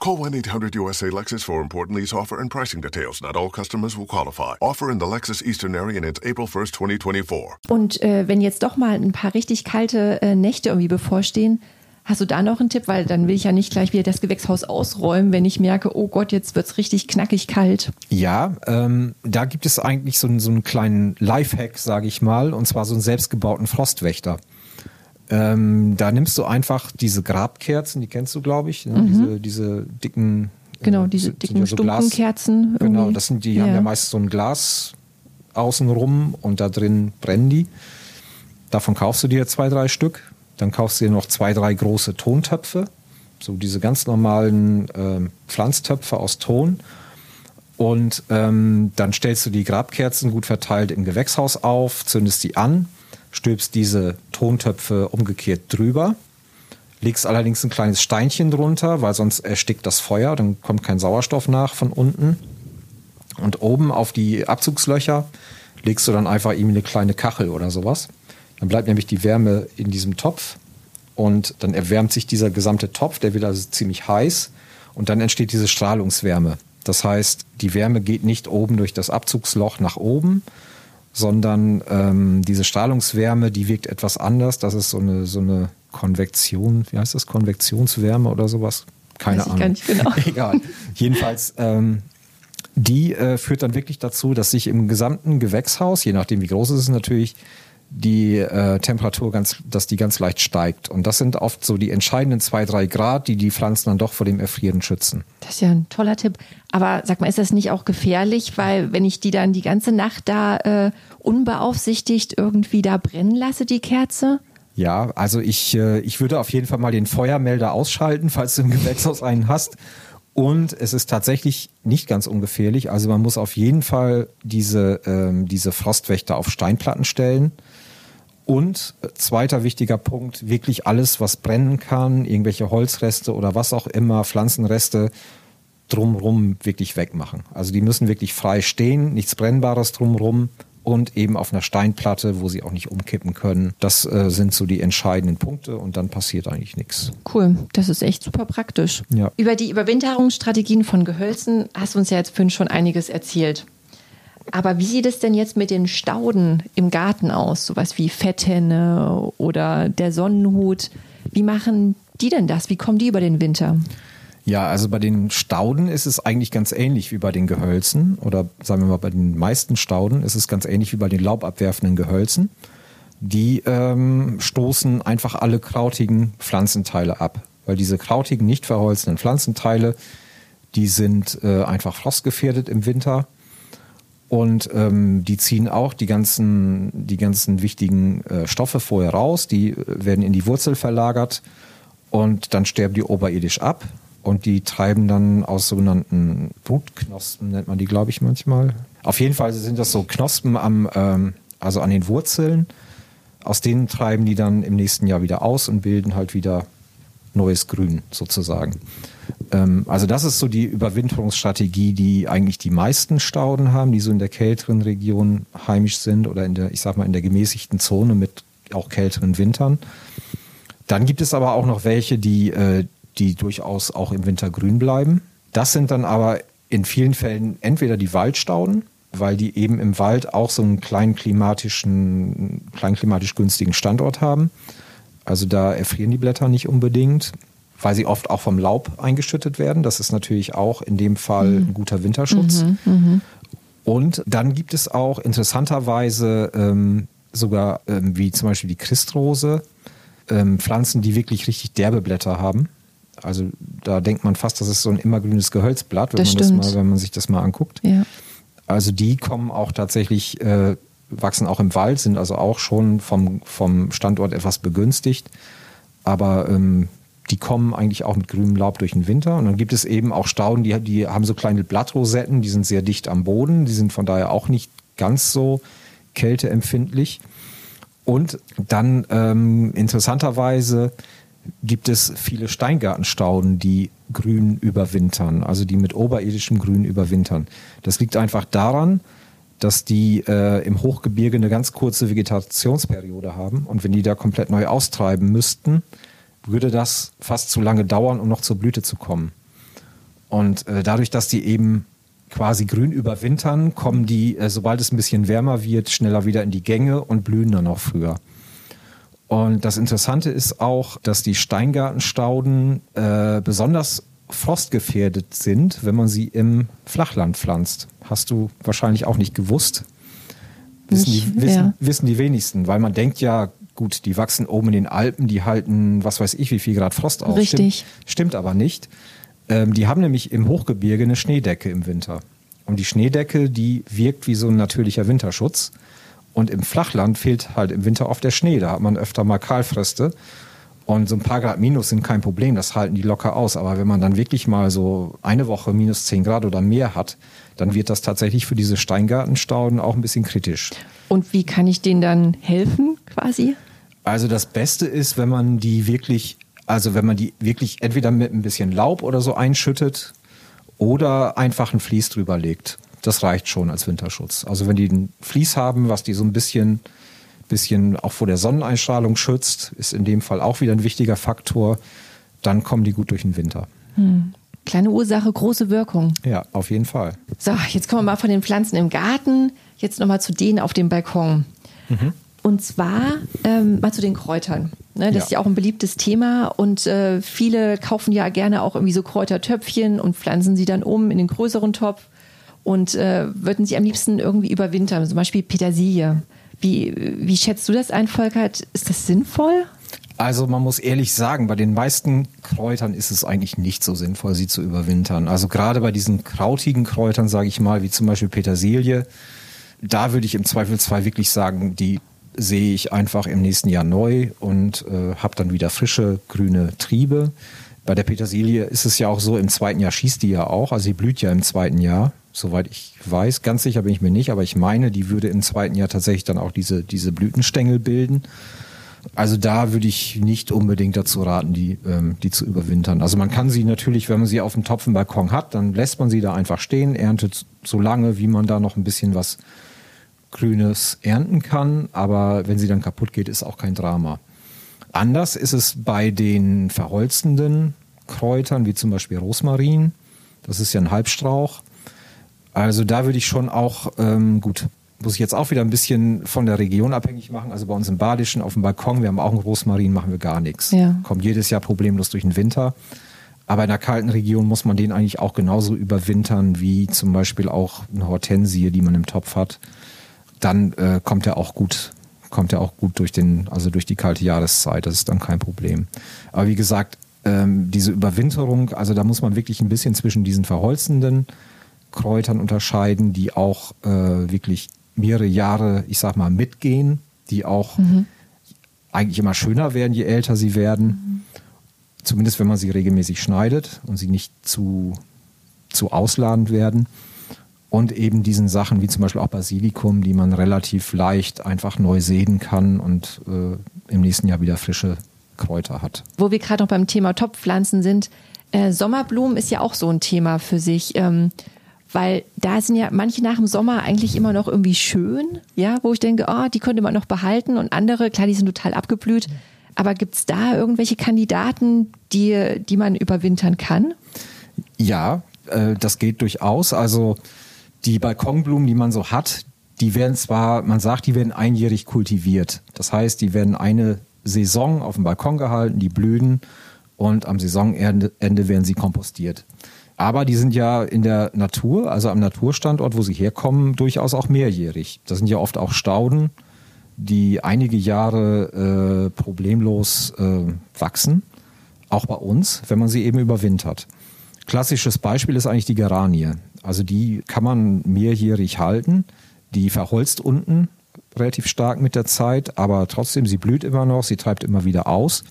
Call 1-800-USA Lexus for important lease offer and pricing details. Not all customers will qualify. Offer in the Lexus Eastern area and it's April 1st, 2024. Und äh, wenn jetzt doch mal ein paar richtig kalte äh, Nächte irgendwie bevorstehen, hast du da noch einen Tipp? Weil dann will ich ja nicht gleich wieder das Gewächshaus ausräumen, wenn ich merke, oh Gott, jetzt wird es richtig knackig kalt. Ja, ähm, da gibt es eigentlich so, so einen kleinen Lifehack, sage ich mal, und zwar so einen selbstgebauten Frostwächter. Ähm, da nimmst du einfach diese Grabkerzen, die kennst du, glaube ich, ne? mhm. diese, diese dicken. Genau, äh, diese dicken ja so Stumpenkerzen. Genau, das sind die, die ja. haben ja meist so ein Glas außenrum und da drin brennen die. Davon kaufst du dir zwei, drei Stück. Dann kaufst du dir noch zwei, drei große Tontöpfe. So diese ganz normalen äh, Pflanztöpfe aus Ton. Und ähm, dann stellst du die Grabkerzen gut verteilt im Gewächshaus auf, zündest die an stülpst diese Tontöpfe umgekehrt drüber, legst allerdings ein kleines Steinchen drunter, weil sonst erstickt das Feuer, dann kommt kein Sauerstoff nach von unten. Und oben auf die Abzugslöcher legst du dann einfach ihm eine kleine Kachel oder sowas. Dann bleibt nämlich die Wärme in diesem Topf und dann erwärmt sich dieser gesamte Topf, der wird also ziemlich heiß und dann entsteht diese Strahlungswärme. Das heißt, die Wärme geht nicht oben durch das Abzugsloch nach oben, sondern ähm, diese Strahlungswärme, die wirkt etwas anders. Das ist so eine, so eine Konvektion, wie heißt das, Konvektionswärme oder sowas? Keine Weiß Ahnung. Gar nicht genau. [laughs] Egal. Jedenfalls ähm, Die äh, führt dann wirklich dazu, dass sich im gesamten Gewächshaus, je nachdem wie groß es ist natürlich, die äh, Temperatur ganz, dass die ganz leicht steigt. Und das sind oft so die entscheidenden zwei, drei Grad, die die Pflanzen dann doch vor dem Erfrieren schützen. Das ist ja ein toller Tipp. Aber sag mal, ist das nicht auch gefährlich, weil wenn ich die dann die ganze Nacht da äh, unbeaufsichtigt irgendwie da brennen lasse, die Kerze? Ja, also ich, äh, ich würde auf jeden Fall mal den Feuermelder ausschalten, [laughs] falls du im Gewächshaus einen hast. Und es ist tatsächlich nicht ganz ungefährlich. Also man muss auf jeden Fall diese, ähm, diese Frostwächter auf Steinplatten stellen. Und zweiter wichtiger Punkt, wirklich alles, was brennen kann, irgendwelche Holzreste oder was auch immer, Pflanzenreste, drumrum wirklich wegmachen. Also die müssen wirklich frei stehen, nichts Brennbares drumrum und eben auf einer Steinplatte, wo sie auch nicht umkippen können. Das äh, sind so die entscheidenden Punkte und dann passiert eigentlich nichts. Cool, das ist echt super praktisch. Ja. Über die Überwinterungsstrategien von Gehölzen hast du uns ja jetzt schon einiges erzählt. Aber wie sieht es denn jetzt mit den Stauden im Garten aus? Sowas wie Fetthenne oder der Sonnenhut. Wie machen die denn das? Wie kommen die über den Winter? Ja, also bei den Stauden ist es eigentlich ganz ähnlich wie bei den Gehölzen oder sagen wir mal bei den meisten Stauden ist es ganz ähnlich wie bei den laubabwerfenden Gehölzen. Die ähm, stoßen einfach alle krautigen Pflanzenteile ab, weil diese krautigen, nicht verholzenden Pflanzenteile, die sind äh, einfach frostgefährdet im Winter und ähm, die ziehen auch die ganzen, die ganzen wichtigen äh, Stoffe vorher raus, die äh, werden in die Wurzel verlagert und dann sterben die oberirdisch ab und die treiben dann aus sogenannten Brutknospen, nennt man die, glaube ich, manchmal. Auf jeden Fall sind das so Knospen am, ähm, also an den Wurzeln. Aus denen treiben die dann im nächsten Jahr wieder aus und bilden halt wieder neues Grün sozusagen. Ähm, also das ist so die Überwinterungsstrategie, die eigentlich die meisten Stauden haben, die so in der kälteren Region heimisch sind oder in der, ich sag mal, in der gemäßigten Zone mit auch kälteren Wintern. Dann gibt es aber auch noch welche, die, äh, die durchaus auch im Winter grün bleiben. Das sind dann aber in vielen Fällen entweder die Waldstauden, weil die eben im Wald auch so einen kleinen klimatischen, kleinen klimatisch günstigen Standort haben. Also da erfrieren die Blätter nicht unbedingt, weil sie oft auch vom Laub eingeschüttet werden. Das ist natürlich auch in dem Fall ein guter Winterschutz. Und dann gibt es auch interessanterweise ähm, sogar ähm, wie zum Beispiel die Christrose, ähm, Pflanzen, die wirklich richtig derbe Blätter haben. Also da denkt man fast, das ist so ein immergrünes Gehölzblatt, wenn, Das man, das mal, wenn man sich das mal anguckt. Ja. Also die kommen auch tatsächlich, äh, wachsen auch im Wald, sind also auch schon vom, vom Standort etwas begünstigt. Aber ähm, die kommen eigentlich auch mit grünem Laub durch den Winter. Und dann gibt es eben auch Stauden, die, die haben so kleine Blattrosetten, die sind sehr dicht am Boden, die sind von daher auch nicht ganz so kälteempfindlich. Und dann ähm, interessanterweise gibt es viele Steingartenstauden, die grün überwintern, also die mit oberirdischem Grün überwintern. Das liegt einfach daran, dass die äh, im Hochgebirge eine ganz kurze Vegetationsperiode haben und wenn die da komplett neu austreiben müssten, würde das fast zu lange dauern, um noch zur Blüte zu kommen. Und äh, dadurch, dass die eben quasi grün überwintern, kommen die, äh, sobald es ein bisschen wärmer wird, schneller wieder in die Gänge und blühen dann auch früher. Und das Interessante ist auch, dass die Steingartenstauden äh, besonders frostgefährdet sind, wenn man sie im Flachland pflanzt. Hast du wahrscheinlich auch nicht gewusst. Wissen, Nicht, die, wissen, ja. wissen die wenigsten, weil man denkt ja, gut, die wachsen oben in den Alpen, die halten, was weiß ich, wie viel Grad Frost aus. Richtig. Stimmt, stimmt aber nicht. Ähm, die haben nämlich im Hochgebirge eine Schneedecke im Winter. Und die Schneedecke, die wirkt wie so ein natürlicher Winterschutz. Und im Flachland fehlt halt im Winter oft der Schnee. Da hat man öfter mal Kahlfröste. Und so ein paar Grad minus sind kein Problem, das halten die locker aus. Aber wenn man dann wirklich mal so eine Woche minus 10 Grad oder mehr hat, dann wird das tatsächlich für diese Steingartenstauden auch ein bisschen kritisch. Und wie kann ich denen dann helfen, quasi? Also das Beste ist, wenn man die wirklich, also wenn man die wirklich entweder mit ein bisschen Laub oder so einschüttet oder einfach ein Vlies drüber legt. Das reicht schon als Winterschutz. Also wenn die ein Vlies haben, was die so ein bisschen, bisschen auch vor der Sonneneinstrahlung schützt, ist in dem Fall auch wieder ein wichtiger Faktor, dann kommen die gut durch den Winter. Kleine Ursache, große Wirkung. Ja, auf jeden Fall. So, jetzt kommen wir mal von den Pflanzen im Garten, jetzt nochmal zu denen auf dem Balkon. Und zwar ähm, mal zu den Kräutern. Ne, das Ja. ist ja auch ein beliebtes Thema und äh, viele kaufen ja gerne auch irgendwie so Kräutertöpfchen und pflanzen sie dann um in den größeren Topf und äh, würden sie am liebsten irgendwie überwintern, zum Beispiel Petersilie. Wie, wie schätzt du das ein, Volker? Ist das sinnvoll? Also man muss ehrlich sagen, bei den meisten Kräutern ist es eigentlich nicht so sinnvoll, sie zu überwintern. Also gerade bei diesen krautigen Kräutern, sage ich mal, wie zum Beispiel Petersilie, da würde ich im Zweifelsfall wirklich sagen, die sehe ich einfach im nächsten Jahr neu und äh, habe dann wieder frische grüne Triebe. Bei der Petersilie ist es ja auch so, im zweiten Jahr schießt die ja auch, also sie blüht ja im zweiten Jahr, soweit ich weiß. Ganz sicher bin ich mir nicht, aber ich meine, die würde im zweiten Jahr tatsächlich dann auch diese, diese Blütenstängel bilden. Also da würde ich nicht unbedingt dazu raten, die, ähm, die zu überwintern. Also man kann sie natürlich, wenn man sie auf dem Topf im Balkon hat, dann lässt man sie da einfach stehen, erntet so lange, wie man da noch ein bisschen was Grünes ernten kann. Aber wenn sie dann kaputt geht, ist auch kein Drama. Anders ist es bei den verholzenden Kräutern, wie zum Beispiel Rosmarin. Das ist ja ein Halbstrauch. Also da würde ich schon auch, ähm, gut, muss ich jetzt auch wieder ein bisschen von der Region abhängig machen. Also bei uns im Badischen auf dem Balkon, wir haben auch einen Rosmarin, machen wir gar nichts. Ja. Kommt jedes Jahr problemlos durch den Winter. Aber in der kalten Region muss man den eigentlich auch genauso überwintern wie zum Beispiel auch eine Hortensie, die man im Topf hat. Dann äh, kommt er auch gut, kommt er auch gut durch den, also durch die kalte Jahreszeit. Das ist dann kein Problem. Aber wie gesagt, ähm, diese Überwinterung, also da muss man wirklich ein bisschen zwischen diesen verholzenden Kräutern unterscheiden, die auch äh, wirklich mehrere Jahre, ich sag mal, mitgehen, die auch mhm. eigentlich immer schöner werden, je älter sie werden. Mhm. Zumindest wenn man sie regelmäßig schneidet und sie nicht zu, zu ausladend werden. Und eben diesen Sachen wie zum Beispiel auch Basilikum, die man relativ leicht einfach neu säen kann und äh, im nächsten Jahr wieder frische Kräuter hat. Wo wir gerade noch beim Thema Topfpflanzen sind, äh, Sommerblumen ist ja auch so ein Thema für sich. Ähm, weil da sind ja manche nach dem Sommer eigentlich immer noch irgendwie schön, ja, wo ich denke, oh, die könnte man noch behalten und andere, klar, die sind total abgeblüht. Aber gibt es da irgendwelche Kandidaten, die, die man überwintern kann? Ja, äh, das geht durchaus. Also die Balkonblumen, die man so hat, die werden zwar, man sagt, die werden einjährig kultiviert. Das heißt, die werden eine Saison auf dem Balkon gehalten, die blühen und am Saisonende werden sie kompostiert. Aber die sind ja in der Natur, also am Naturstandort, wo sie herkommen, durchaus auch mehrjährig. Das sind ja oft auch Stauden, die einige Jahre äh, problemlos äh, wachsen, auch bei uns, wenn man sie eben überwintert. Klassisches Beispiel ist eigentlich die Geranie. Also die kann man mehrjährig halten. Die verholzt unten relativ stark mit der Zeit, aber trotzdem, sie blüht immer noch, sie treibt immer wieder aus.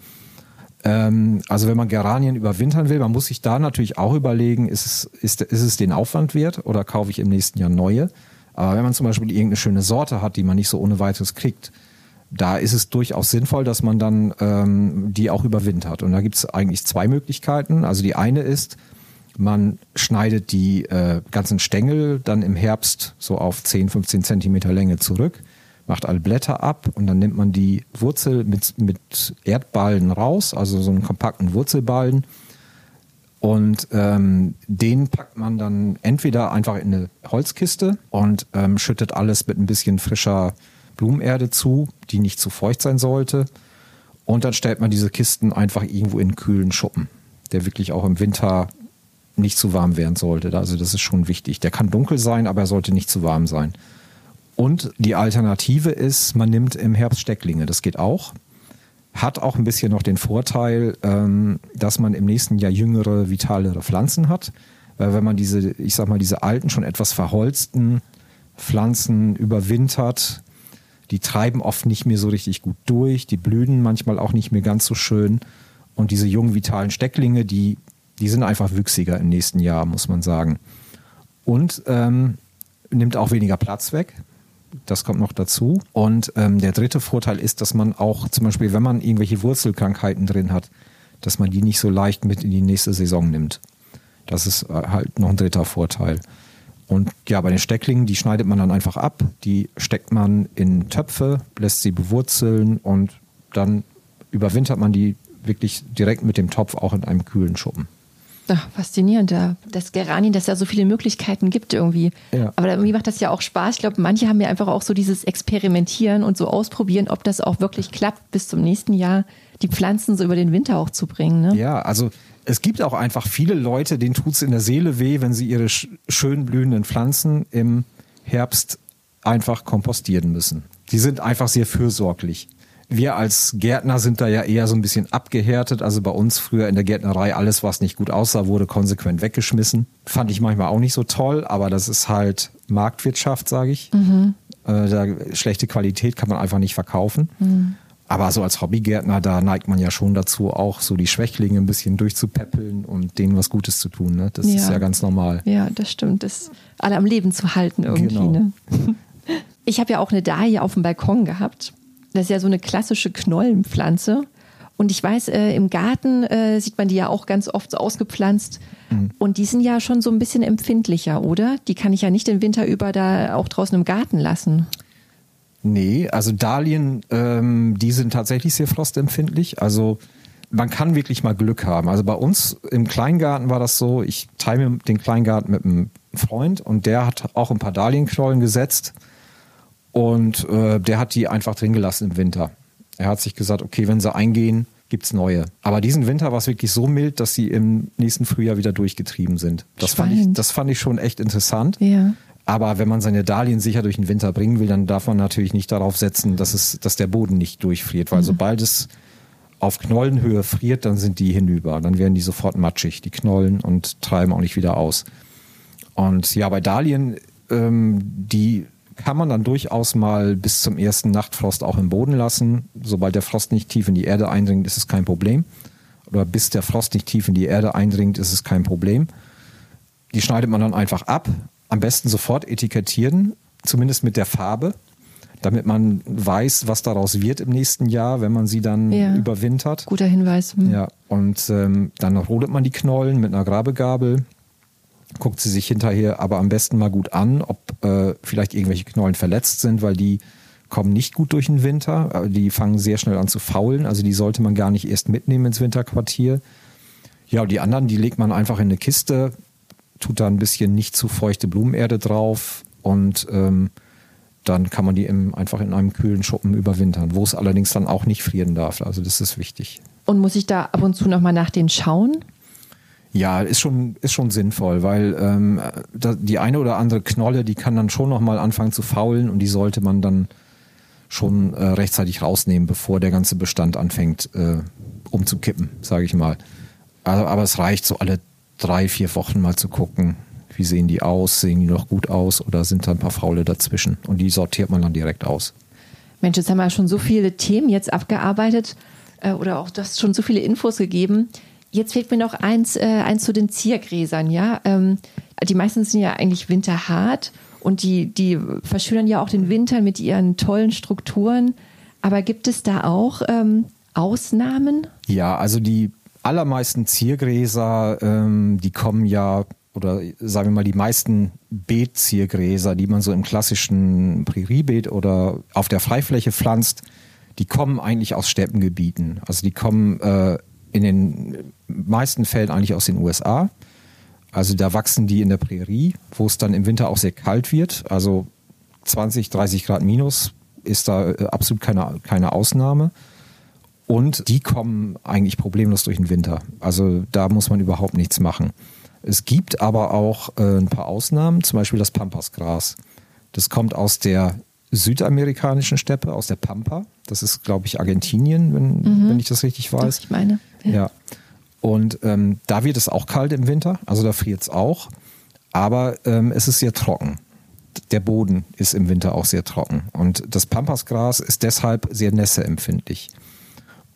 Ähm, also wenn man Geranien überwintern will, man muss sich da natürlich auch überlegen, ist es, ist, ist es den Aufwand wert oder kaufe ich im nächsten Jahr neue? Aber wenn man zum Beispiel irgendeine schöne Sorte hat, die man nicht so ohne weiteres kriegt, da ist es durchaus sinnvoll, dass man dann ähm, die auch überwintert. Und da gibt es eigentlich zwei Möglichkeiten. Also die eine ist, man schneidet die äh, ganzen Stängel dann im Herbst so auf 10, 15 Zentimeter Länge zurück macht alle Blätter ab und dann nimmt man die Wurzel mit, mit Erdballen raus, also so einen kompakten Wurzelballen. Und ähm, den packt man dann entweder einfach in eine Holzkiste und ähm, schüttet alles mit ein bisschen frischer Blumenerde zu, die nicht zu feucht sein sollte. Und dann stellt man diese Kisten einfach irgendwo in kühlen Schuppen, der wirklich auch im Winter nicht zu warm werden sollte. Also das ist schon wichtig. Der kann dunkel sein, aber er sollte nicht zu warm sein. Und die Alternative ist, man nimmt im Herbst Stecklinge. Das geht auch. Hat auch ein bisschen noch den Vorteil, ähm, dass man im nächsten Jahr jüngere, vitalere Pflanzen hat. Weil wenn man diese, ich sag mal, diese alten, schon etwas verholzten Pflanzen überwintert, die treiben oft nicht mehr so richtig gut durch, die blühen manchmal auch nicht mehr ganz so schön. Und diese jungen, vitalen Stecklinge, die, die sind einfach wüchsiger im nächsten Jahr, muss man sagen. Und ähm, nimmt auch weniger Platz weg. Das kommt noch dazu. Und ähm, der dritte Vorteil ist, dass man auch zum Beispiel, wenn man irgendwelche Wurzelkrankheiten drin hat, dass man die nicht so leicht mit in die nächste Saison nimmt. Das ist äh, halt noch ein dritter Vorteil. Und ja, bei den Stecklingen, die schneidet man dann einfach ab, die steckt man in Töpfe, lässt sie bewurzeln und dann überwintert man die wirklich direkt mit dem Topf auch in einem kühlen Schuppen. Ach, faszinierend, das Geranien, dass es ja so viele Möglichkeiten gibt irgendwie. Ja. Aber irgendwie macht das ja auch Spaß. Ich glaube, manche haben ja einfach auch so dieses Experimentieren und so ausprobieren, ob das auch wirklich klappt, bis zum nächsten Jahr die Pflanzen so über den Winter auch zu bringen. Ne? Ja, also Es gibt auch einfach viele Leute, denen tut es in der Seele weh, wenn sie ihre sch schön blühenden Pflanzen im Herbst einfach kompostieren müssen. Die sind einfach sehr fürsorglich. Wir als Gärtner sind da ja eher so ein bisschen abgehärtet. Also bei uns früher in der Gärtnerei, alles, was nicht gut aussah, wurde konsequent weggeschmissen. Fand ich manchmal auch nicht so toll, aber das ist halt Marktwirtschaft, sage ich. Mhm. Äh, da, schlechte Qualität kann man einfach nicht verkaufen. Mhm. Aber so als Hobbygärtner, da neigt man ja schon dazu, auch so die Schwächlinge ein bisschen durchzupäppeln und denen was Gutes zu tun. Ne? Das ja. ist ja ganz normal. Ja, das stimmt. Das alle am Leben zu halten irgendwie. Genau. Ne? [laughs] Ich habe ja auch eine Dahlia auf dem Balkon gehabt. Das ist ja so eine klassische Knollenpflanze. Und ich weiß, äh, im Garten äh, sieht man die ja auch ganz oft so ausgepflanzt. Mhm. Und die sind ja schon so ein bisschen empfindlicher, oder? Die kann ich ja nicht den Winter über da auch draußen im Garten lassen. Nee, also Dahlien, ähm, die sind tatsächlich sehr frostempfindlich. Also man kann wirklich mal Glück haben. Also bei uns im Kleingarten war das so, ich teile mir den Kleingarten mit einem Freund und der hat auch ein paar Dahlienknollen gesetzt und äh, der hat die einfach drin gelassen im Winter. Er hat sich gesagt, okay, wenn sie eingehen, gibt es neue. Aber diesen Winter war es wirklich so mild, dass sie im nächsten Frühjahr wieder durchgetrieben sind. Das, fand ich, das fand ich schon echt interessant. Ja. Aber wenn man seine Dahlien sicher durch den Winter bringen will, dann darf man natürlich nicht darauf setzen, dass, es, dass der Boden nicht durchfriert. Weil mhm. sobald es auf Knollenhöhe friert, dann sind die hinüber. Dann werden die sofort matschig, die Knollen, und treiben auch nicht wieder aus. Und ja, bei Dahlien, ähm, die kann man dann durchaus mal bis zum ersten Nachtfrost auch im Boden lassen. Sobald der Frost nicht tief in die Erde eindringt, ist es kein Problem. Oder bis der Frost nicht tief in die Erde eindringt, ist es kein Problem. Die schneidet man dann einfach ab am besten sofort etikettieren, zumindest mit der Farbe, damit man weiß, was daraus wird im nächsten Jahr, wenn man sie dann ja. überwintert. Guter Hinweis. Hm. Ja, und ähm, dann rodet man die Knollen mit einer Grabegabel, guckt sie sich hinterher aber am besten mal gut an, ob äh, vielleicht irgendwelche Knollen verletzt sind, weil die kommen nicht gut durch den Winter. Die fangen sehr schnell an zu faulen, also die sollte man gar nicht erst mitnehmen ins Winterquartier. Ja, und die anderen, die legt man einfach in eine Kiste, tut da ein bisschen nicht zu feuchte Blumenerde drauf und ähm, dann kann man die im, einfach in einem kühlen Schuppen überwintern, wo es allerdings dann auch nicht frieren darf. Also das ist wichtig. Und muss ich da ab und zu nochmal nach denen schauen? Ja, ist schon, ist schon sinnvoll, weil ähm, da, die eine oder andere Knolle, die kann dann schon nochmal anfangen zu faulen und die sollte man dann schon äh, rechtzeitig rausnehmen, bevor der ganze Bestand anfängt äh, umzukippen, sage ich mal. Also, aber es reicht so alle drei, vier Wochen mal zu gucken, wie sehen die aus, sehen die noch gut aus oder sind da ein paar Faule dazwischen und die sortiert man dann direkt aus. Mensch, jetzt haben wir schon so viele Themen jetzt abgearbeitet äh, oder auch das schon so viele Infos gegeben. Jetzt fehlt mir noch eins, äh, eins zu den Ziergräsern, ja. Ähm, die meisten sind ja eigentlich winterhart und die, die verschönern ja auch den Winter mit ihren tollen Strukturen. Aber gibt es da auch ähm, Ausnahmen? Ja, also die allermeisten Ziergräser, ähm, die kommen ja, oder sagen wir mal, die meisten Beetziergräser, die man so im klassischen Präriebeet oder auf der Freifläche pflanzt, die kommen eigentlich aus Steppengebieten. Also die kommen äh, in den meisten Fällen eigentlich aus den USA. Also da wachsen die in der Prärie, wo es dann im Winter auch sehr kalt wird. Also 20, 30 Grad minus ist da äh, absolut keine, keine Ausnahme. Und die kommen eigentlich problemlos durch den Winter. Also da muss man überhaupt nichts machen. Es gibt aber auch äh, ein paar Ausnahmen, zum Beispiel das Pampasgras. Das kommt aus der südamerikanischen Steppe, aus der Pampa. Das ist, glaube ich, Argentinien, wenn, mhm. wenn ich das richtig weiß. Doch, ich meine. Ja. ja. Und ähm, da wird es auch kalt im Winter, also da friert es auch. Aber ähm, es ist sehr trocken. Der Boden ist im Winter auch sehr trocken. Und das Pampasgras ist deshalb sehr nässeempfindlich.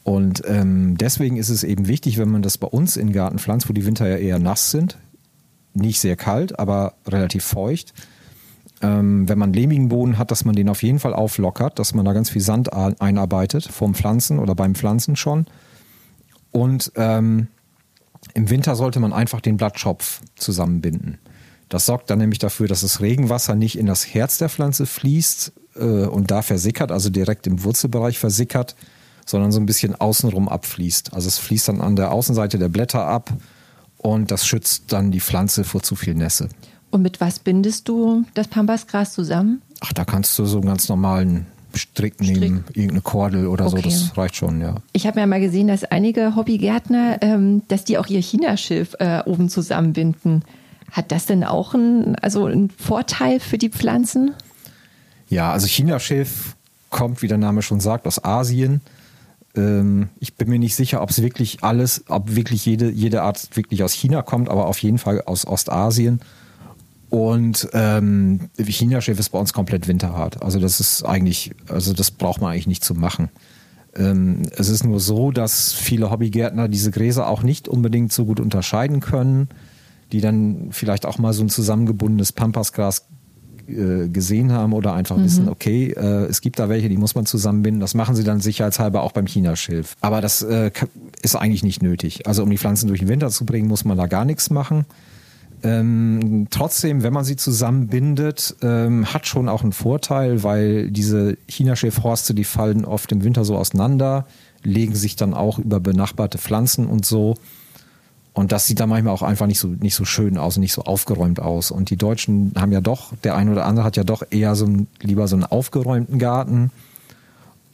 Und ähm, deswegen ist es eben wichtig, wenn man das bei uns in Garten pflanzt, wo die Winter ja eher nass sind, nicht sehr kalt, aber relativ feucht. Ähm, wenn man lehmigen Boden hat, dass man den auf jeden Fall auflockert, dass man da ganz viel Sand einarbeitet vom Pflanzen oder beim Pflanzen schon. Und ähm, im Winter sollte man einfach den Blattschopf zusammenbinden. Das sorgt dann nämlich dafür, dass das Regenwasser nicht in das Herz der Pflanze fließt äh, und da versickert, also direkt im Wurzelbereich versickert, sondern so ein bisschen außenrum abfließt. Also es fließt dann an der Außenseite der Blätter ab und das schützt dann die Pflanze vor zu viel Nässe. Und mit was bindest du das Pambasgras zusammen? Ach, da kannst du so einen ganz normalen Strick nehmen, Strick. irgendeine Kordel oder so, Okay. das reicht schon, ja. Ich habe ja mal gesehen, dass einige Hobbygärtner, ähm, dass die auch ihr Chinaschilf äh, oben zusammenbinden. Hat das denn auch einen, also einen Vorteil für die Pflanzen? Ja, also Chinaschilf kommt, wie der Name schon sagt, aus Asien. Ähm, ich bin mir nicht sicher, ob es wirklich alles, ob wirklich jede, jede Art wirklich aus China kommt, aber auf jeden Fall aus Ostasien. Und ähm, Chinaschilf ist bei uns komplett winterhart. Also das ist eigentlich, also das braucht man eigentlich nicht zu machen. Ähm, es ist nur so, dass viele Hobbygärtner diese Gräser auch nicht unbedingt so gut unterscheiden können, die dann vielleicht auch mal so ein zusammengebundenes Pampasgras äh, gesehen haben oder einfach wissen, okay, äh, es gibt da welche, die muss man zusammenbinden. Das machen sie dann sicherheitshalber auch beim Chinaschilf. Aber das äh, ist eigentlich nicht nötig. Also um die Pflanzen durch den Winter zu bringen, muss man da gar nichts machen. Ähm, trotzdem, wenn man sie zusammenbindet, ähm, hat schon auch einen Vorteil, weil diese Chinaschilfhorste, die fallen oft im Winter so auseinander, legen sich dann auch über benachbarte Pflanzen und so. Und das sieht dann manchmal auch einfach nicht so, nicht so schön aus und nicht so aufgeräumt aus. Und die Deutschen haben ja doch, der eine oder andere hat ja doch eher so einen, lieber so einen aufgeräumten Garten.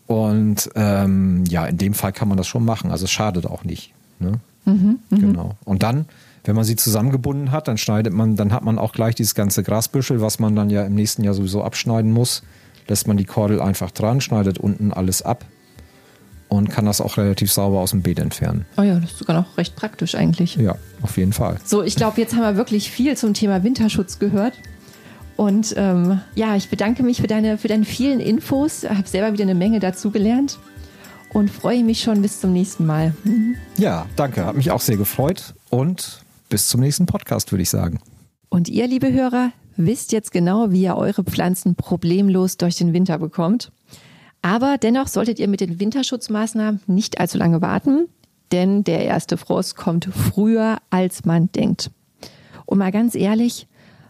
Und ähm, ja, in dem Fall kann man das schon machen. Also es schadet auch nicht. Ne? Genau. Und dann, wenn man sie zusammengebunden hat, dann schneidet man, dann hat man auch gleich dieses ganze Grasbüschel, was man dann ja im nächsten Jahr sowieso abschneiden muss. Lässt man die Kordel einfach dran, schneidet unten alles ab und kann das auch relativ sauber aus dem Beet entfernen. Oh ja, das ist sogar noch recht praktisch eigentlich. Ja, auf jeden Fall. So, ich glaube, jetzt haben wir wirklich viel zum Thema Winterschutz gehört. Und ähm, ja, ich bedanke mich für deine, für deine vielen Infos. Ich habe selber wieder eine Menge dazugelernt und freue mich schon bis zum nächsten Mal. Ja, danke. Hat mich auch sehr gefreut und bis zum nächsten Podcast, würde ich sagen. Und ihr, liebe Hörer, wisst jetzt genau, wie ihr eure Pflanzen problemlos durch den Winter bekommt. Aber dennoch solltet ihr mit den Winterschutzmaßnahmen nicht allzu lange warten, denn der erste Frost kommt früher, als man denkt. Und mal ganz ehrlich,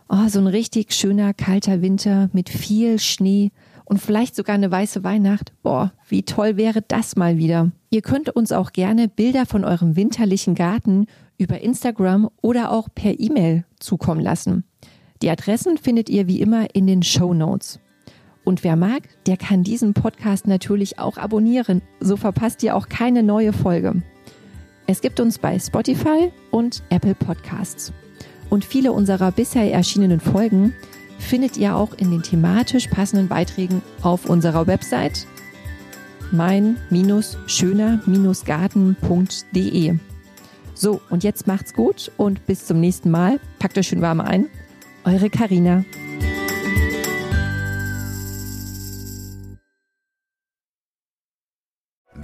oh, so ein richtig schöner kalter Winter mit viel Schnee und vielleicht sogar eine weiße Weihnacht. Boah, wie toll wäre das mal wieder. Ihr könnt uns auch gerne Bilder von eurem winterlichen Garten über Instagram oder auch per E-Mail zukommen lassen. Die Adressen findet ihr wie immer in den Show Notes. Und wer mag, der kann diesen Podcast natürlich auch abonnieren. So verpasst ihr auch keine neue Folge. Es gibt uns bei Spotify und Apple Podcasts. Und viele unserer bisher erschienenen Folgen findet ihr auch in den thematisch passenden Beiträgen auf unserer Website mein-schöner-garten.de. So, und jetzt macht's gut und bis zum nächsten Mal. Packt euch schön warm ein. Eure Karina.